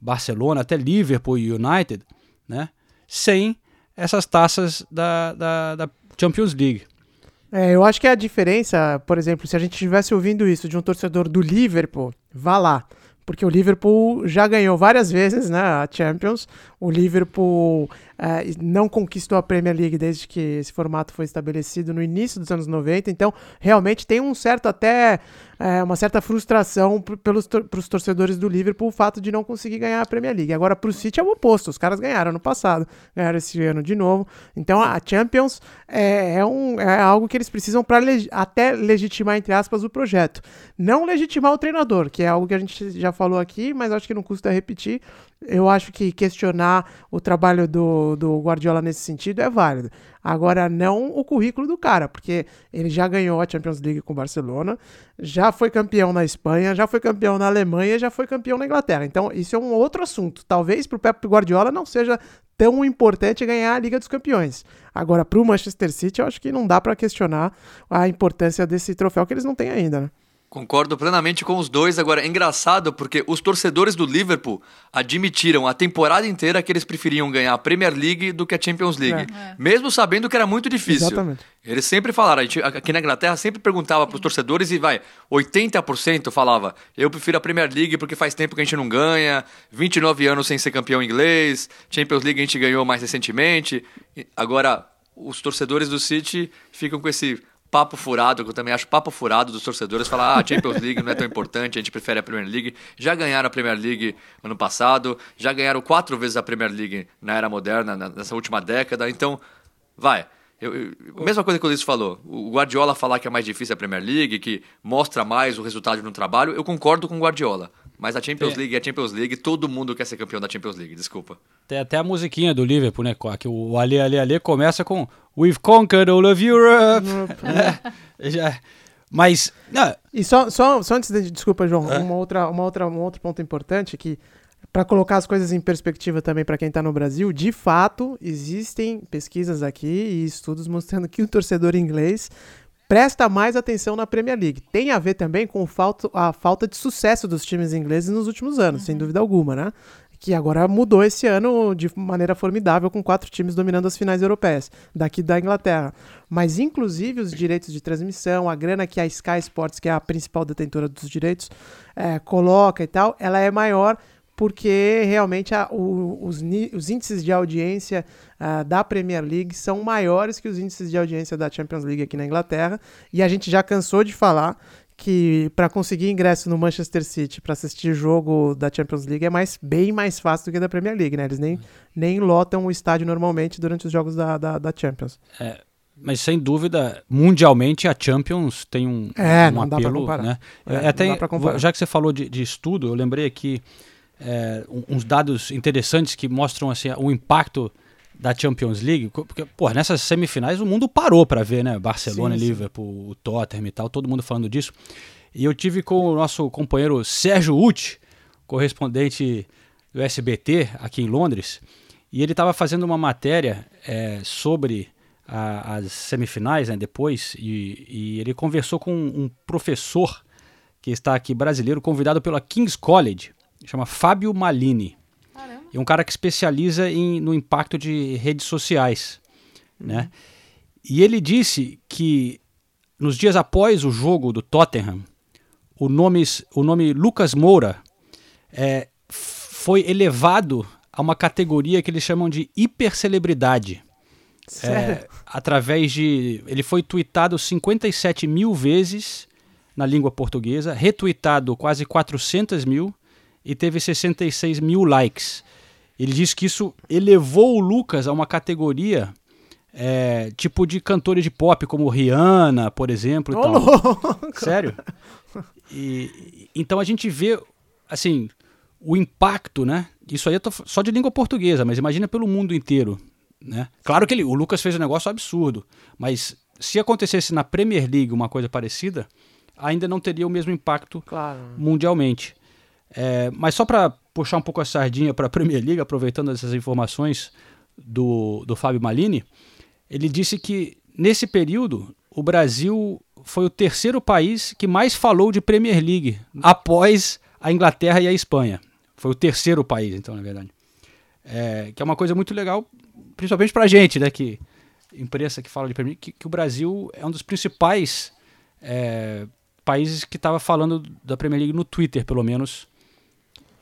Barcelona, até Liverpool e United, né? Sem essas taças da, da, da Champions League. É, eu acho que a diferença, por exemplo, se a gente estivesse ouvindo isso de um torcedor do Liverpool, vá lá. Porque o Liverpool já ganhou várias vezes né, a Champions. O Liverpool é, não conquistou a Premier League desde que esse formato foi estabelecido no início dos anos 90. Então, realmente tem um certo até é, uma certa frustração pelos tor torcedores do Liverpool o fato de não conseguir ganhar a Premier League. Agora, para o City é o oposto. Os caras ganharam no passado, ganharam esse ano de novo. Então, a Champions é, é um, é algo que eles precisam para leg até legitimar, entre aspas, o projeto. Não legitimar o treinador, que é algo que a gente já falou aqui, mas acho que não custa repetir. Eu acho que questionar o trabalho do, do Guardiola nesse sentido é válido. Agora, não o currículo do cara, porque ele já ganhou a Champions League com o Barcelona, já foi campeão na Espanha, já foi campeão na Alemanha, já foi campeão na Inglaterra. Então, isso é um outro assunto. Talvez para o Pep Guardiola não seja tão importante ganhar a Liga dos Campeões. Agora, para o Manchester City, eu acho que não dá para questionar a importância desse troféu que eles não têm ainda, né? Concordo plenamente com os dois. Agora, é engraçado porque os torcedores do Liverpool admitiram a temporada inteira que eles preferiam ganhar a Premier League do que a Champions League. É. Mesmo sabendo que era muito difícil. Exatamente. Eles sempre falaram, gente, aqui na Inglaterra sempre perguntava para os torcedores e vai, 80% falava, eu prefiro a Premier League porque faz tempo que a gente não ganha, 29 anos sem ser campeão inglês, Champions League a gente ganhou mais recentemente. Agora, os torcedores do City ficam com esse papo furado, que eu também acho papo furado dos torcedores falar: ah, Champions League não é tão importante, a gente prefere a Premier League. Já ganharam a Premier League ano passado, já ganharam quatro vezes a Premier League na era moderna, na- nessa última década, então, vai. Eu, eu- mesma coisa que o Luiz falou, o Guardiola falar que é mais difícil a Premier League, que mostra mais o resultado no trabalho, eu concordo com o Guardiola. Mas a Champions É. League é a Champions League, todo mundo quer ser campeão da Champions League, desculpa. Tem até a musiquinha do Liverpool, né? Que o Ale, Ale, Ale começa com We've conquered all of Europe. É, já- Mas, não, E só, só, só antes de. Desculpa, João, É. uma outra, uma outra, um outro ponto importante que, para colocar as coisas em perspectiva também para quem está no Brasil, de fato, existem pesquisas aqui e estudos mostrando que o torcedor inglês presta mais atenção na Premier League. Tem a ver também com falta, a falta de sucesso dos times ingleses nos últimos anos, sem dúvida alguma, né? Que agora mudou esse ano de maneira formidável, com quatro times dominando as finais europeias, daqui da Inglaterra. Mas, inclusive, os direitos de transmissão, a grana que a Sky Sports, que é a principal detentora dos direitos, eh, coloca e tal, ela é maior porque realmente a- o- os, os índices de audiência ah, da Premier League são maiores que os índices de audiência da Champions League aqui na Inglaterra. E a gente já cansou de falar que para conseguir ingresso no Manchester City para assistir jogo da Champions League é mais, bem mais fácil do que da Premier League, né? Eles nem, nem lotam o estádio normalmente durante os jogos da, da, da Champions. É, mas sem dúvida, mundialmente a Champions tem um, É, um não dá pra apelo, comparar. né? É, É, até, dá comparar. Já que você falou de, de estudo, eu lembrei aqui é, uns dados interessantes que mostram assim, o impacto da Champions League, porque pô, nessas semifinais o mundo parou para ver, né? Barcelona, sim. Liverpool, o Tottenham e tal, todo mundo falando disso. E eu tive com o nosso companheiro Sérgio Uti, correspondente do SBT aqui em Londres, e ele estava fazendo uma matéria é, sobre a- as semifinais, né, depois, e, e ele conversou com um professor que está aqui brasileiro, convidado pela King's College, chama Fábio Malini. É um cara que especializa em, no impacto de redes sociais, né? E ele disse que nos dias após o jogo do Tottenham, o nome, o nome Lucas Moura é, foi elevado a uma categoria que eles chamam de hipercelebridade. É, através de. Ele foi tweetado 57 mil vezes na língua portuguesa, retweetado quase 400 mil e teve 66 mil likes. Ele diz que isso elevou o Lucas a uma categoria é, tipo de cantores de pop, como Rihanna, por exemplo. louco! Sério? E, então a gente vê, assim, o impacto, né? Isso aí eu tô só de língua portuguesa, mas imagina pelo mundo inteiro, né? Claro que ele, o Lucas fez um negócio absurdo, mas se acontecesse na Premier League uma coisa parecida, ainda não teria o mesmo impacto Claro. mundialmente. É, mas só para puxar um pouco a sardinha para a Premier League, aproveitando essas informações do, do Fábio Malini, ele disse que nesse período o Brasil foi o terceiro país que mais falou de Premier League após a Inglaterra e a Espanha. Foi o terceiro país, então, na verdade. É, que é uma coisa muito legal, principalmente para a gente, né? Que imprensa que fala de Premier League, que, que o Brasil é um dos principais é, países que estava falando da Premier League no Twitter, pelo menos,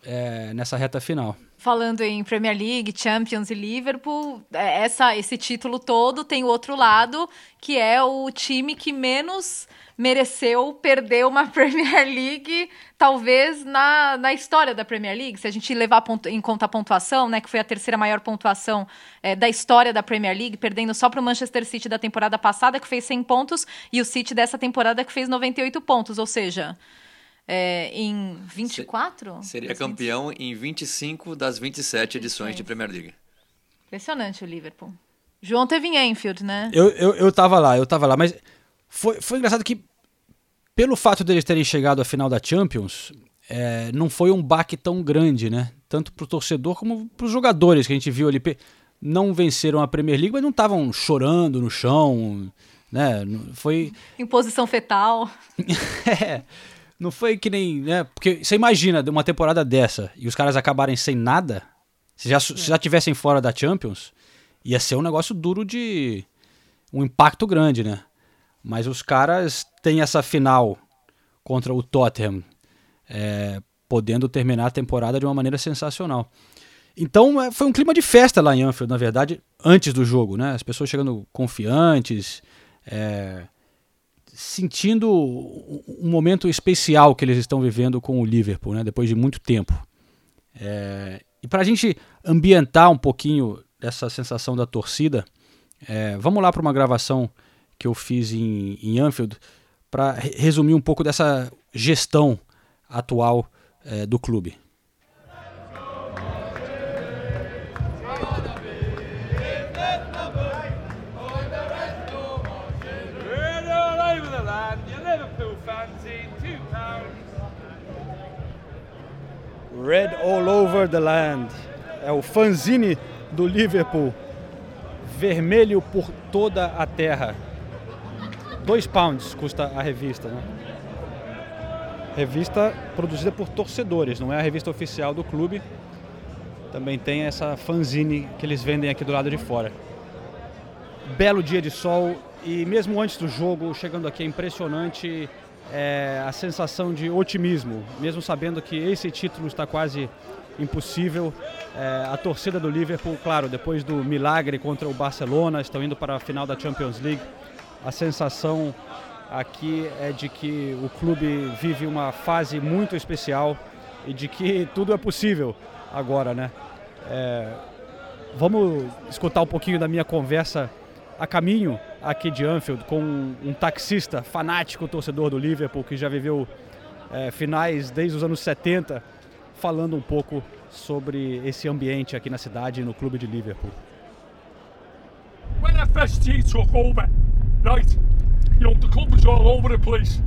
é, nessa reta final. Falando em Premier League, Champions e Liverpool, é, essa, esse título todo tem o outro lado, que é o time que menos mereceu perder uma Premier League, talvez na, na história da Premier League. Se a gente levar pontu- em conta a pontuação, né, que foi a terceira maior pontuação é, da história da Premier League, perdendo só para o Manchester City da temporada passada, que fez 100 pontos, e o City dessa temporada, que fez 98 pontos. Ou seja, é, em 24? Seria campeão em 25 das 27 edições de Premier League. Impressionante o Liverpool. João teve em Enfield, né? Eu, eu, eu tava lá, eu tava lá, mas foi, foi engraçado que, pelo fato deles terem chegado à final da Champions, é, não foi um baque tão grande, né? Tanto pro torcedor como pros jogadores que a gente viu ali. Não venceram a Premier League, mas não estavam chorando no chão, né? Foi. Em posição fetal. É, não foi que nem, né? Porque você imagina uma temporada dessa e os caras acabarem sem nada, se já, se já tivessem fora da Champions, ia ser um negócio duro de um impacto grande, né? Mas os caras têm essa final contra o Tottenham, é, podendo terminar a temporada de uma maneira sensacional. Então é, foi um clima de festa lá em Anfield, na verdade, antes do jogo, né? As pessoas chegando confiantes, é, sentindo um momento especial que eles estão vivendo com o Liverpool, né? Depois de muito tempo. É, e para a gente ambientar um pouquinho dessa sensação da torcida, é, vamos lá para uma gravação que eu fiz em, em Anfield para resumir um pouco dessa gestão atual é, do clube. Red All Over the Land. É o fanzine do Liverpool. Vermelho por toda a terra. Dois pounds custa a revista, né? Revista produzida por torcedores, não é a revista oficial do clube. Também tem essa fanzine que eles vendem aqui do lado de fora. Belo dia de sol e mesmo antes do jogo, chegando aqui é impressionante é, a sensação de otimismo, mesmo sabendo que esse título está quase impossível. É, a torcida do Liverpool, claro, depois do milagre contra o Barcelona, estão indo para a final da Champions League. A sensação aqui é de que o clube vive uma fase muito especial e de que tudo é possível agora, né? É, vamos escutar um pouquinho da minha conversa a caminho aqui de Anfield com um taxista fanático torcedor do Liverpool que já viveu é, finais desde os anos 70, falando um pouco sobre esse ambiente aqui na cidade e no clube de Liverpool. When FSG took over, right, you know, the club was all over the place.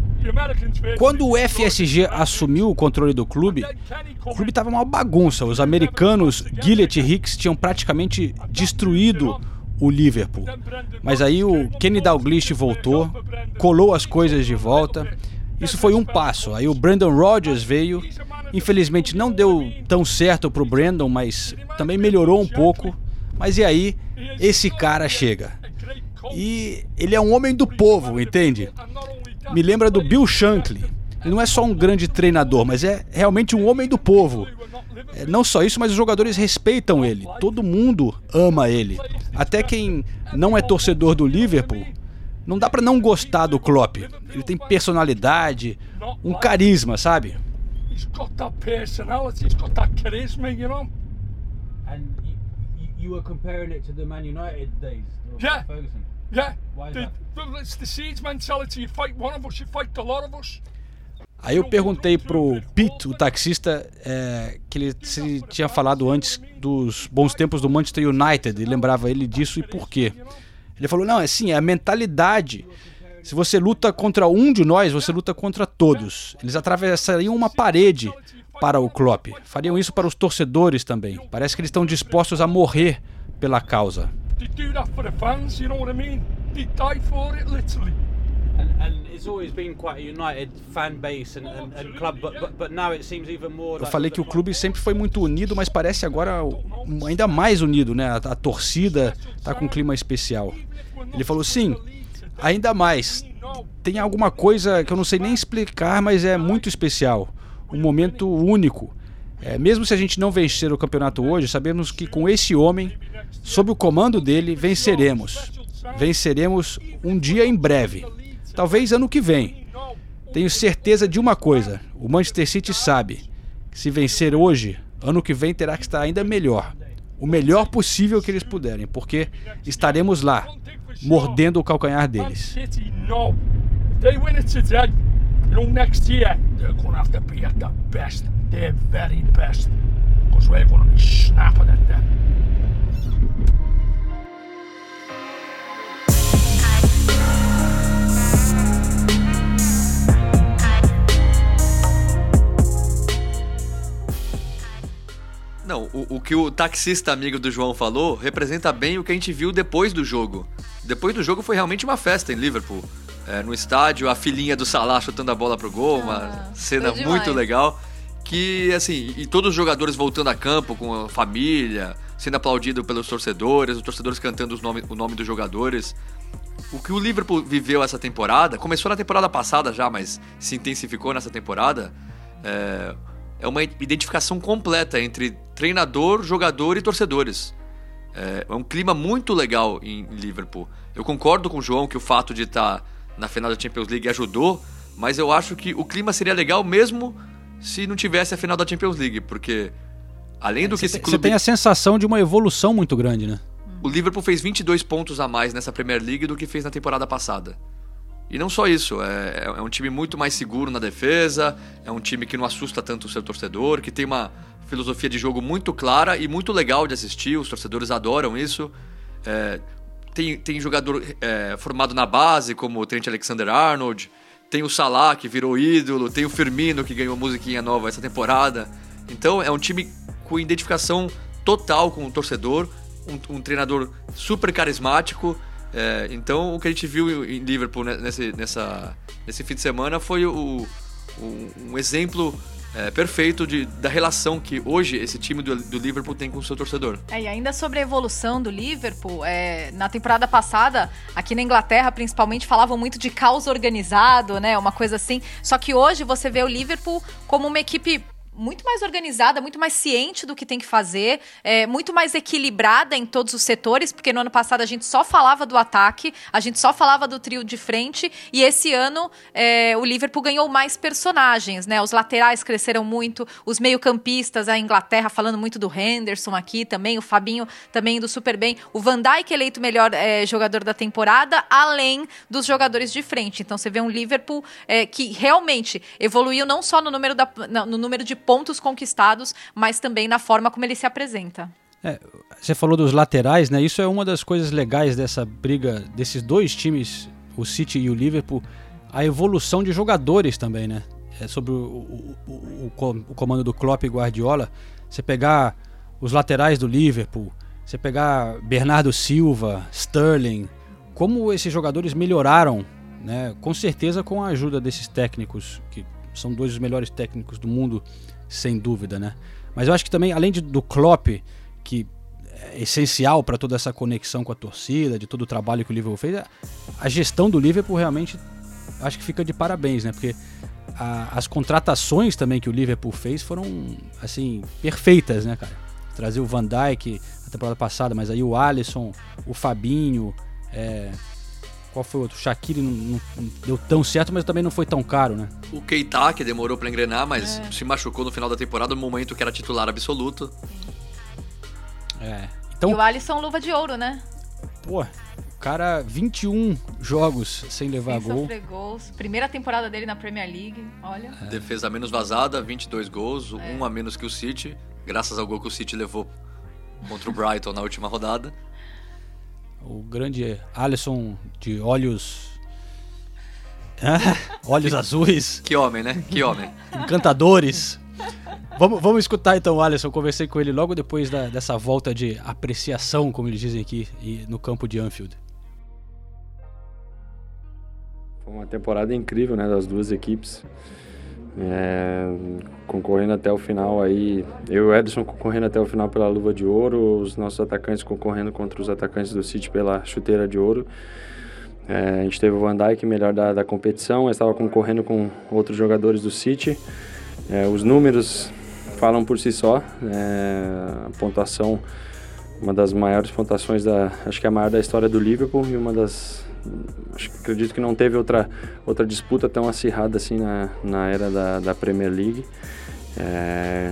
Quando o FSG assumiu o controle do clube, o clube estava uma bagunça. Os americanos Gillett e Hicks tinham praticamente destruído o Liverpool. Mas aí o Kenny Dalglish voltou, colou as coisas de volta. Isso foi um passo. Aí o Brandon Rodgers veio. Infelizmente não deu tão certo para o Brandon, mas também melhorou um pouco. Mas e aí esse cara chega. E ele é um homem do povo, entende? Me lembra do Bill Shankly. Ele não é só um grande treinador, mas é realmente um homem do povo. É, não só isso, mas os jogadores respeitam ele. Todo mundo ama ele. Até quem não é torcedor do Liverpool, não dá para não gostar do Klopp. Ele tem personalidade, um carisma, sabe? He's got that personality, he's got that charisma, you know. And you, you were comparing it to the Man United days Yeah. Ferguson. Yeah, Why is the, that? well, it's the siege mentality. You fight one of us, you fight a lot of us. Aí eu perguntei pro Pete, o taxista, é, que ele se tinha falado antes dos bons tempos do Manchester United, e lembrava ele disso e por quê. Ele falou: não, é assim, é a mentalidade. Se você luta contra um de nós, você luta contra todos. Eles atravessariam uma parede para o Klopp. Fariam isso para os torcedores também. Parece que eles estão dispostos a morrer pela causa. They do that for the fans, you know what I mean? They die for it, literally. And, and it's always been quite a united fan base and, and, and club, but, but, but now it seems even more. Eu falei que o clube sempre foi muito unido, mas parece agora ainda mais unido, né? A, a torcida tá com um clima especial. Ele falou sim, ainda mais. Tem alguma coisa que eu não sei nem explicar, mas é muito especial. Um momento único. É, mesmo se a gente não vencer o campeonato hoje, sabemos que com esse homem, sob o comando dele, venceremos. Venceremos um dia em breve. Talvez ano que vem. Tenho certeza de uma coisa: o Manchester City sabe que se vencer hoje, ano que vem terá que estar ainda melhor. O melhor possível que eles puderem, porque estaremos lá, mordendo o calcanhar deles. Não, o, o que o taxista amigo do João falou representa bem o que a gente viu depois do jogo. Depois do jogo foi realmente uma festa em Liverpool. É, no estádio, a filhinha do Salah chutando a bola pro gol, uma cena foi muito legal. Que, assim, e todos os jogadores voltando a campo com a família, sendo aplaudido pelos torcedores, os torcedores cantando os nome, o nome dos jogadores. O que o Liverpool viveu essa temporada, começou na temporada passada já, mas se intensificou nessa temporada, é, é uma identificação completa entre treinador, jogador e torcedores. É, é um clima muito legal em Liverpool. Eu concordo com o João que o fato de estar na final da Champions League ajudou, mas eu acho que o clima seria legal mesmo se não tivesse a final da Champions League, porque além do que esse Você clube tem a sensação de uma evolução muito grande, né? o Liverpool fez 22 pontos a mais nessa Premier League do que fez na temporada passada. E não só isso, é, é um time muito mais seguro na defesa, é um time que não assusta tanto o seu torcedor, que tem uma filosofia de jogo muito clara e muito legal de assistir, os torcedores adoram isso. É, tem, tem jogador é, formado na base, como o Trent Alexander-Arnold, tem o Salah, que virou ídolo, tem o Firmino, que ganhou musiquinha nova essa temporada. Então é um time com identificação total com o torcedor, um, um treinador super carismático. É, então o que a gente viu em Liverpool nesse, nessa, nesse fim de semana foi o, o- um exemplo é, perfeito de, da relação que hoje esse time do, do Liverpool tem com o seu torcedor. É, e ainda sobre a evolução do Liverpool, é, na temporada passada, aqui na Inglaterra principalmente, falavam muito de caos organizado, né? Uma coisa assim. Só que hoje você vê o Liverpool como uma equipe muito mais organizada, muito mais ciente do que tem que fazer, é, muito mais equilibrada em todos os setores, porque no ano passado a gente só falava do ataque, a gente só falava do trio de frente, e esse ano é, o Liverpool ganhou mais personagens, né? Os laterais cresceram muito, os meio-campistas, a Inglaterra falando muito do Henderson aqui também, o Fabinho também indo super bem, o Van Dijk eleito melhor é, jogador da temporada, além dos jogadores de frente. Então você vê um Liverpool é, que realmente evoluiu não só no número, da, no número de pontos conquistados, mas também na forma como ele se apresenta. É, você falou dos laterais, né? Isso é uma das coisas legais dessa briga desses dois times, o City e o Liverpool, a evolução de jogadores também, né? É sobre o, o- o- o co- o comando do Klopp e Guardiola. Você pegar os laterais do Liverpool, você pegar Bernardo Silva, Sterling, como esses jogadores melhoraram, né? Com certeza com a ajuda desses técnicos, que são dois dos melhores técnicos do mundo, sem dúvida, né? Mas eu acho que também, além de- do Klopp, que é essencial para toda essa conexão com a torcida, de todo o trabalho que o Liverpool fez, a- gestão do Liverpool realmente acho que fica de parabéns, né? Porque a- as contratações também que o Liverpool fez foram, assim, perfeitas, né, cara? Trazer o Van Dijk na temporada passada, mas aí o Alisson, o Fabinho, é, qual foi o outro? O Shaqiri não, não- não deu tão certo, mas também não foi tão caro, né? O Keita, que demorou pra engrenar, mas se machucou no final da temporada, no momento que era titular absoluto. É. e Então, o Alisson luva de ouro, né? pô, o cara 21 jogos sem levar Sem gol. sofrer gols. Primeira temporada dele na Premier League, olha. Defesa menos vazada, 22 gols, um a menos que o City, graças ao gol que o City levou contra o Brighton na última rodada. O grande Alisson de olhos. Olhos azuis. Que homem, né? Que homem. Encantadores. Vamos, vamos escutar então o Alisson. Eu Conversei com ele logo depois da- dessa volta de apreciação, como eles dizem aqui, no campo de Anfield. Foi uma temporada incrível, né, das duas equipes. É, concorrendo até o final aí, eu e o Edson concorrendo até o final pela luva de ouro, os nossos atacantes concorrendo contra os atacantes do City pela chuteira de ouro. É, a gente teve o Van Dijk melhor da, da competição, estava concorrendo com outros jogadores do City. É, os números falam por si só, é, a pontuação, uma das maiores pontuações da, acho que é a maior da história do Liverpool e uma das acho que acredito que não teve outra, outra disputa tão acirrada assim na, na era da, da Premier League. É,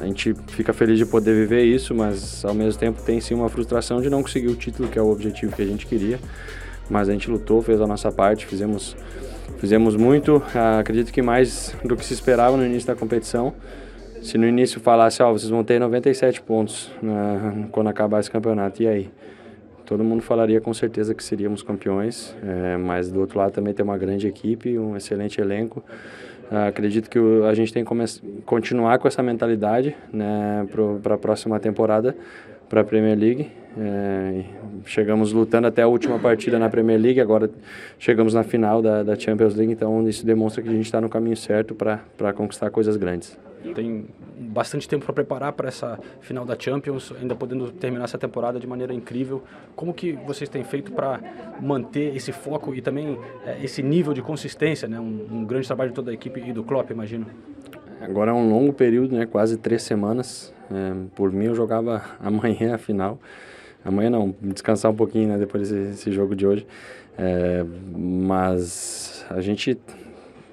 a gente fica feliz de poder viver isso, mas ao mesmo tempo tem sim uma frustração de não conseguir o título, que é o objetivo que a gente queria. Mas a gente lutou, fez a nossa parte, fizemos, fizemos muito. Ah, acredito que mais do que se esperava no início da competição. Se no início falasse, ó, vocês vão ter 97 pontos na- quando acabar esse campeonato, e aí? Todo mundo falaria com certeza que seríamos campeões, é, mas do outro lado também tem uma grande equipe, um excelente elenco. Ah, acredito que a gente tem que continuar com essa mentalidade né, para a próxima temporada, para a Premier League. É, chegamos lutando até a última partida na Premier League, agora chegamos na final da, da Champions League, então isso demonstra que a gente está no caminho certo para conquistar coisas grandes. Tem bastante tempo para preparar para essa final da Champions, ainda podendo terminar essa temporada de maneira incrível. Como que vocês têm feito para manter esse foco e também eh, esse nível de consistência, né? Um, um grande trabalho de toda a equipe e do Klopp, imagino. Agora é um longo período, né? quase três semanas. É, por mim, eu jogava amanhã a final. Amanhã não, descansar um pouquinho né? depois desse jogo de hoje. É, mas a gente,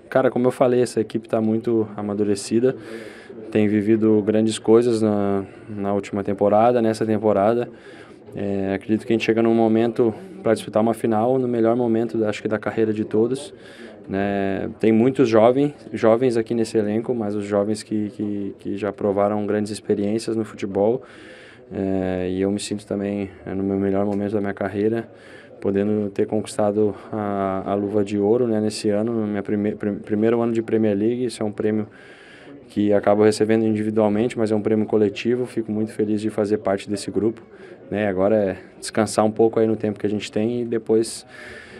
cara, como eu falei, essa equipe está muito amadurecida, tem vivido grandes coisas na, na última temporada, nessa temporada. É, acredito que a gente chega num momento para disputar uma final, no melhor momento, acho que da carreira de todos. Né? Tem muitos jovens, jovens aqui nesse elenco, mas os jovens que, que, que já provaram grandes experiências no futebol. É, e eu me sinto também é, no meu melhor momento da minha carreira, podendo ter conquistado a, a luva de ouro né, nesse ano, no meu prime, prim, primeiro ano de Premier League. Isso é um prêmio que acabo recebendo individualmente, mas é um prêmio coletivo. Fico muito feliz de fazer parte desse grupo. Né? Agora é descansar um pouco aí no tempo que a gente tem e depois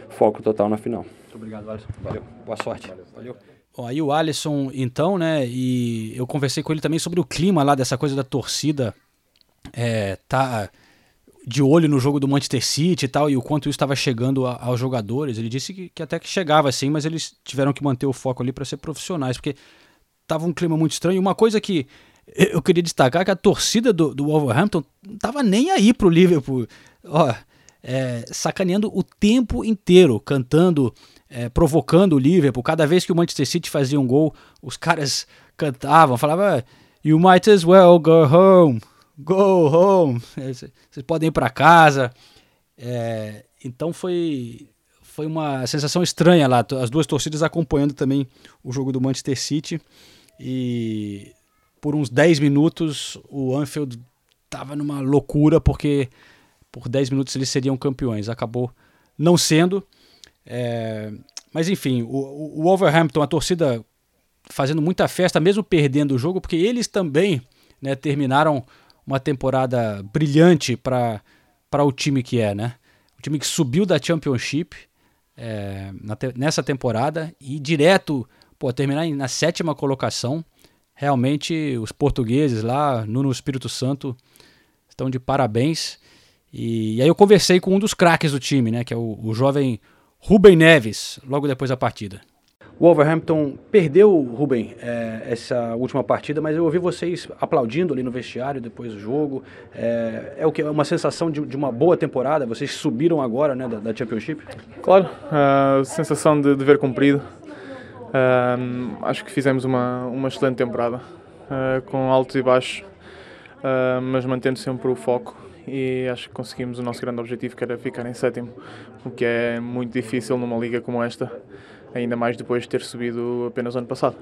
foco total na final. Muito obrigado, Alisson. Valeu. Boa sorte. Valeu. Bom, aí o Alisson, então, né? E eu conversei com ele também sobre o clima lá dessa coisa da torcida. É, tá de olho no jogo do Manchester City e tal, e o quanto isso estava chegando a, aos jogadores. Ele disse que, que, até que chegava assim, mas eles tiveram que manter o foco ali para ser profissionais, porque tava um clima muito estranho. Uma coisa que eu queria destacar é que a torcida do, do Wolverhampton não tava nem aí pro Liverpool. Ó, é, sacaneando o tempo inteiro, cantando, é, provocando o Liverpool. Cada vez que o Manchester City fazia um gol, os caras cantavam, falavam: You might as well go home, go home. Vocês podem ir para casa. É, então foi foi uma sensação estranha lá, as duas torcidas acompanhando também o jogo do Manchester City e por uns 10 minutos o Anfield estava numa loucura porque por 10 minutos eles seriam campeões. Acabou não sendo. É... Mas enfim, o, o Wolverhampton, a torcida fazendo muita festa, mesmo perdendo o jogo, porque eles também né, terminaram uma temporada brilhante para o time que é, né? O time que subiu da Championship é, te, nessa temporada e direto, pô, terminar na sétima colocação. Realmente os portugueses lá, Nuno Espírito Santo, estão de parabéns. E, e aí eu conversei com um dos craques do time, né, que é o, o jovem Rubem Neves, logo depois da partida. O Wolverhampton perdeu, Rubem, é, essa última partida, mas eu ouvi vocês aplaudindo ali no vestiário depois do jogo. É, é o que? É uma sensação de, de, uma boa temporada? Vocês subiram agora né, da, da Championship? Claro, a sensação de dever cumprido. Uh, acho que fizemos uma, uma excelente temporada, uh, com altos e baixos, uh, mas mantendo sempre o foco e acho que conseguimos o nosso grande objetivo, que era ficar em sétimo, o que é muito difícil numa liga como esta, ainda mais depois de ter subido apenas ano passado.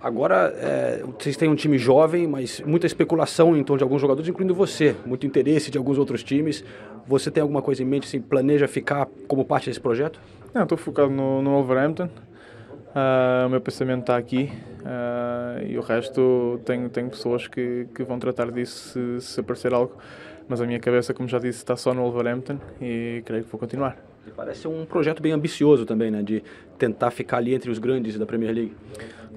Agora, é, vocês têm um time jovem, mas muita especulação em torno de alguns jogadores, incluindo você, muito interesse de alguns outros times. Você tem alguma coisa em mente, assim, planeja ficar como parte desse projeto? Não, estou focado no, no Wolverhampton. Uh, o meu pensamento está aqui uh, e o resto tenho, tenho pessoas que, que vão tratar disso se, se aparecer algo mas a minha cabeça, como já disse, está só no Wolverhampton e creio que vou continuar. E parece um projeto bem ambicioso também, né? De tentar ficar ali entre os grandes da Premier League.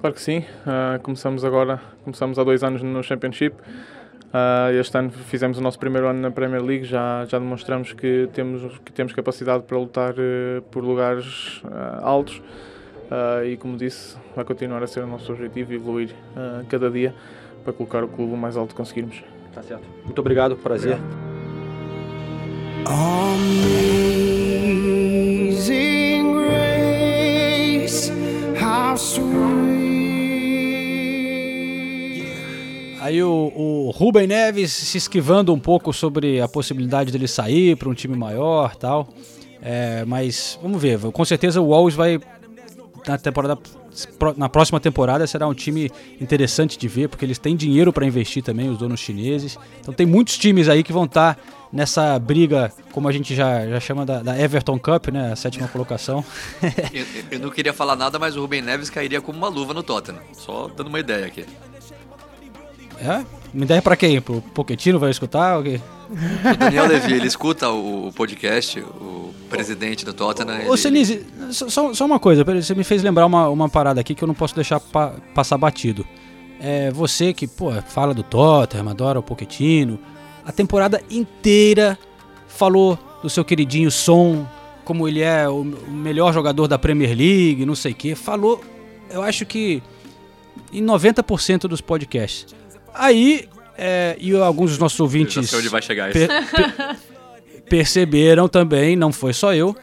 Claro que sim. Uh, começamos agora, começamos há dois anos no Championship. Uh, este ano fizemos o nosso primeiro ano na Premier League, já, já demonstramos que temos, que temos capacidade para lutar uh, por lugares altos. e como disse, vai continuar a ser o nosso objetivo evoluir cada dia para colocar o clube o mais alto que conseguirmos. Tá certo. Muito obrigado, prazer. How Aí o, o Rubem Neves se esquivando um pouco sobre a possibilidade dele sair para um time maior tal. É, mas vamos ver, com certeza o Wolves vai na temporada na próxima temporada será um time interessante de ver, porque eles têm dinheiro para investir também, os donos chineses. Então tem muitos times aí que vão estar tá nessa briga, como a gente já, já chama da, da Everton Cup, né? A sétima colocação. eu, eu, não queria falar nada, mas o Rubem Neves cairia como uma luva no Tottenham. Só dando uma ideia aqui. É? Uma ideia para quem? Pro Pochettino vai escutar? O? O Daniel Levy, ele escuta o podcast, o presidente do Tottenham. Ô, Senise, só, só uma coisa, você me fez lembrar uma, uma parada aqui que eu não posso deixar pa, passar batido. É, você que, pô, fala do Tottenham, adora o Pochettino, a temporada inteira falou do seu queridinho Son, como ele é o melhor jogador da Premier League, não sei o quê. Falou, eu acho que em 90% dos podcasts. Aí é, e alguns dos nossos ouvintes onde vai chegar isso. Per, per, perceberam também, não foi só eu,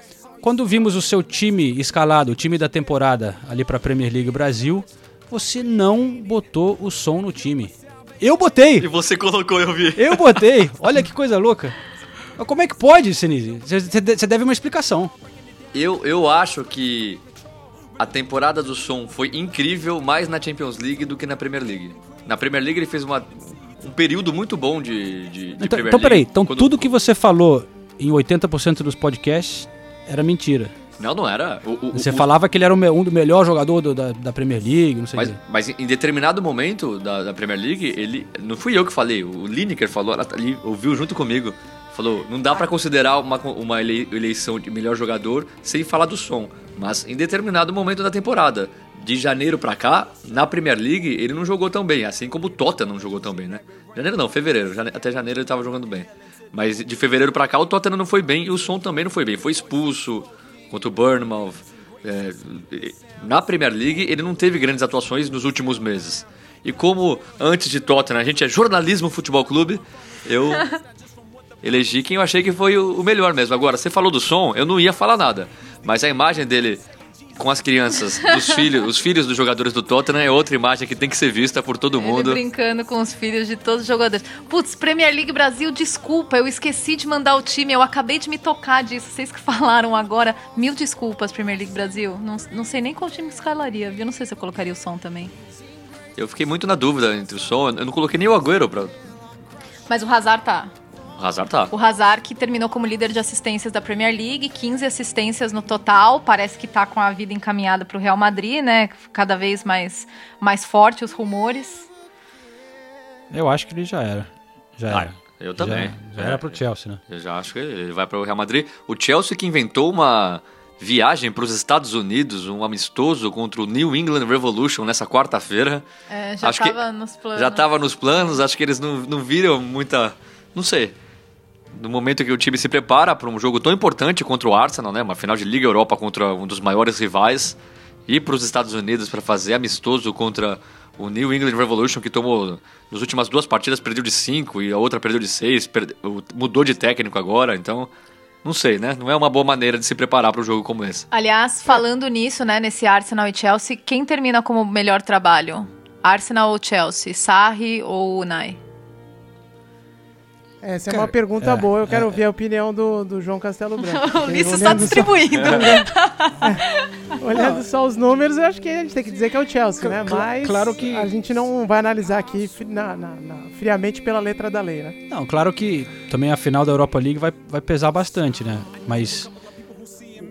quando vimos o seu time escalado, o time da temporada ali pra Premier League Brasil, você não botou o som no time. Eu botei! E você colocou, eu vi. Eu botei! Olha que coisa louca. Mas como é que pode, Sinise? Você deve uma explicação. Eu, eu acho que a temporada do som foi incrível mais na Champions League do que na Premier League. Na Premier League ele fez uma, um período muito bom de, de, de Então, Premier então peraí, League. então Quando- tudo que você falou em 80% dos podcasts era mentira. Não, não era. O- o- Você o- falava que ele era um do melhor jogador do- da, da Premier League, não sei o Mas, mas em determinado momento da, da Premier League, ele. Não fui eu que falei, o Lineker falou, ela tá ouviu junto comigo. Falou, não dá pra considerar uma, uma ele- eleição de melhor jogador sem falar do som. Mas em determinado momento da temporada, de janeiro pra cá, na Premier League, ele não jogou tão bem, assim como o Tottenham não jogou tão bem, né? Janeiro não, fevereiro. Jane- até janeiro ele tava jogando bem. Mas de fevereiro pra cá, o Tottenham não foi bem e o som também não foi bem. Foi expulso contra o Bournemouth. É, na Premier League, ele não teve grandes atuações nos últimos meses. E como antes de Tottenham a gente é jornalismo futebol clube, eu elegi quem eu achei que foi o o melhor mesmo. Agora, você falou do som, eu não ia falar nada. Mas a imagem dele com as crianças, os filhos, os filhos dos jogadores do Tottenham é outra imagem que tem que ser vista por todo Ele mundo. brincando com os filhos de todos os jogadores. Putz, Premier League Brasil, desculpa, eu esqueci de mandar o time, eu acabei de me tocar disso. Vocês que falaram agora, mil desculpas, Premier League Brasil. Não, não sei nem qual time escalaria, viu? Não sei se eu colocaria o som também. Eu fiquei muito na dúvida entre o som. Eu não coloquei nem o Agüero pra. Mas o Hazard tá. O Hazard tá. O Hazard que terminou como líder de assistências da Premier League, 15 assistências no total, parece que tá com a vida encaminhada pro Real Madrid, né? Cada vez mais, mais forte os rumores. Eu acho que ele já era. Já Ah, era. eu também. Já, já era pro Chelsea, né? Eu já acho que ele vai para o Real Madrid. O Chelsea que inventou uma viagem para os Estados Unidos, um amistoso contra o New England Revolution nessa quarta-feira. É, já Acho que tava nos planos. Já estava nos planos, acho que eles não, não viram muita. Não sei. No momento que o time se prepara para um jogo tão importante contra o Arsenal, né? Uma final de Liga Europa contra um dos maiores rivais. Ir para os Estados Unidos para fazer amistoso contra o New England Revolution, que tomou. Nas últimas duas partidas perdeu de 5 e a outra perdeu de 6. mudou de técnico agora, então. Não sei, né? Não é uma boa maneira de se preparar para um jogo como esse. Aliás, falando nisso, né, nesse Arsenal e Chelsea, quem termina como melhor trabalho? Arsenal ou Chelsea? Sarri ou Unai? Essa é Cara, uma pergunta é, boa. Eu quero é, ouvir a opinião do, do João Castelo Branco. O Ulisses olhando está só- distribuindo. Olhando só os números, eu acho que a gente tem que dizer que é o Chelsea, né? Mas claro que- a gente não vai analisar aqui na- na- na- friamente pela letra da lei, né? Não, claro que também a final da Europa League vai, vai pesar bastante, né? Mas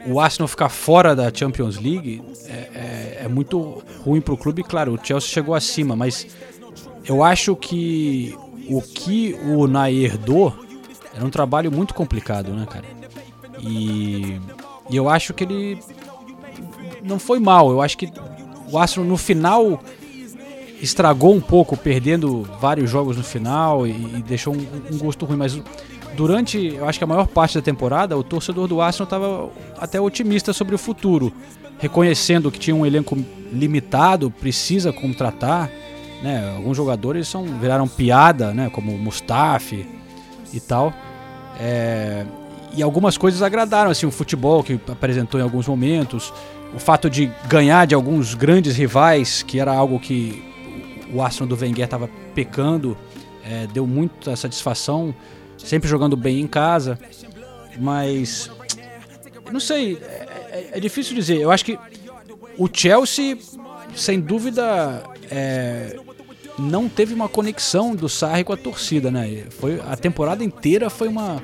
o Arsenal ficar fora da Champions League é, é- é muito ruim pro clube. Claro, o Chelsea chegou acima, mas eu acho que o que o Unai herdou era um trabalho muito complicado, né, cara? E, e eu acho que ele não foi mal. Eu acho que o Arsenal no final estragou um pouco, perdendo vários jogos no final e, e deixou um, um gosto ruim. Mas durante, eu acho que a maior parte da temporada, o torcedor do Arsenal estava até otimista sobre o futuro, reconhecendo que tinha um elenco limitado, precisa contratar. Né? Alguns jogadores são, viraram piada, né? como Mustafi e tal. É, e algumas coisas agradaram, assim, o futebol que apresentou em alguns momentos, o fato de ganhar de alguns grandes rivais, que era algo que o Arsenal do Wenger estava pecando, é, deu muita satisfação, sempre jogando bem em casa, mas não sei, é, é- é difícil dizer. Eu acho que o Chelsea, sem dúvida, é, não teve uma conexão do Sarri com a torcida, né? Foi a temporada inteira foi uma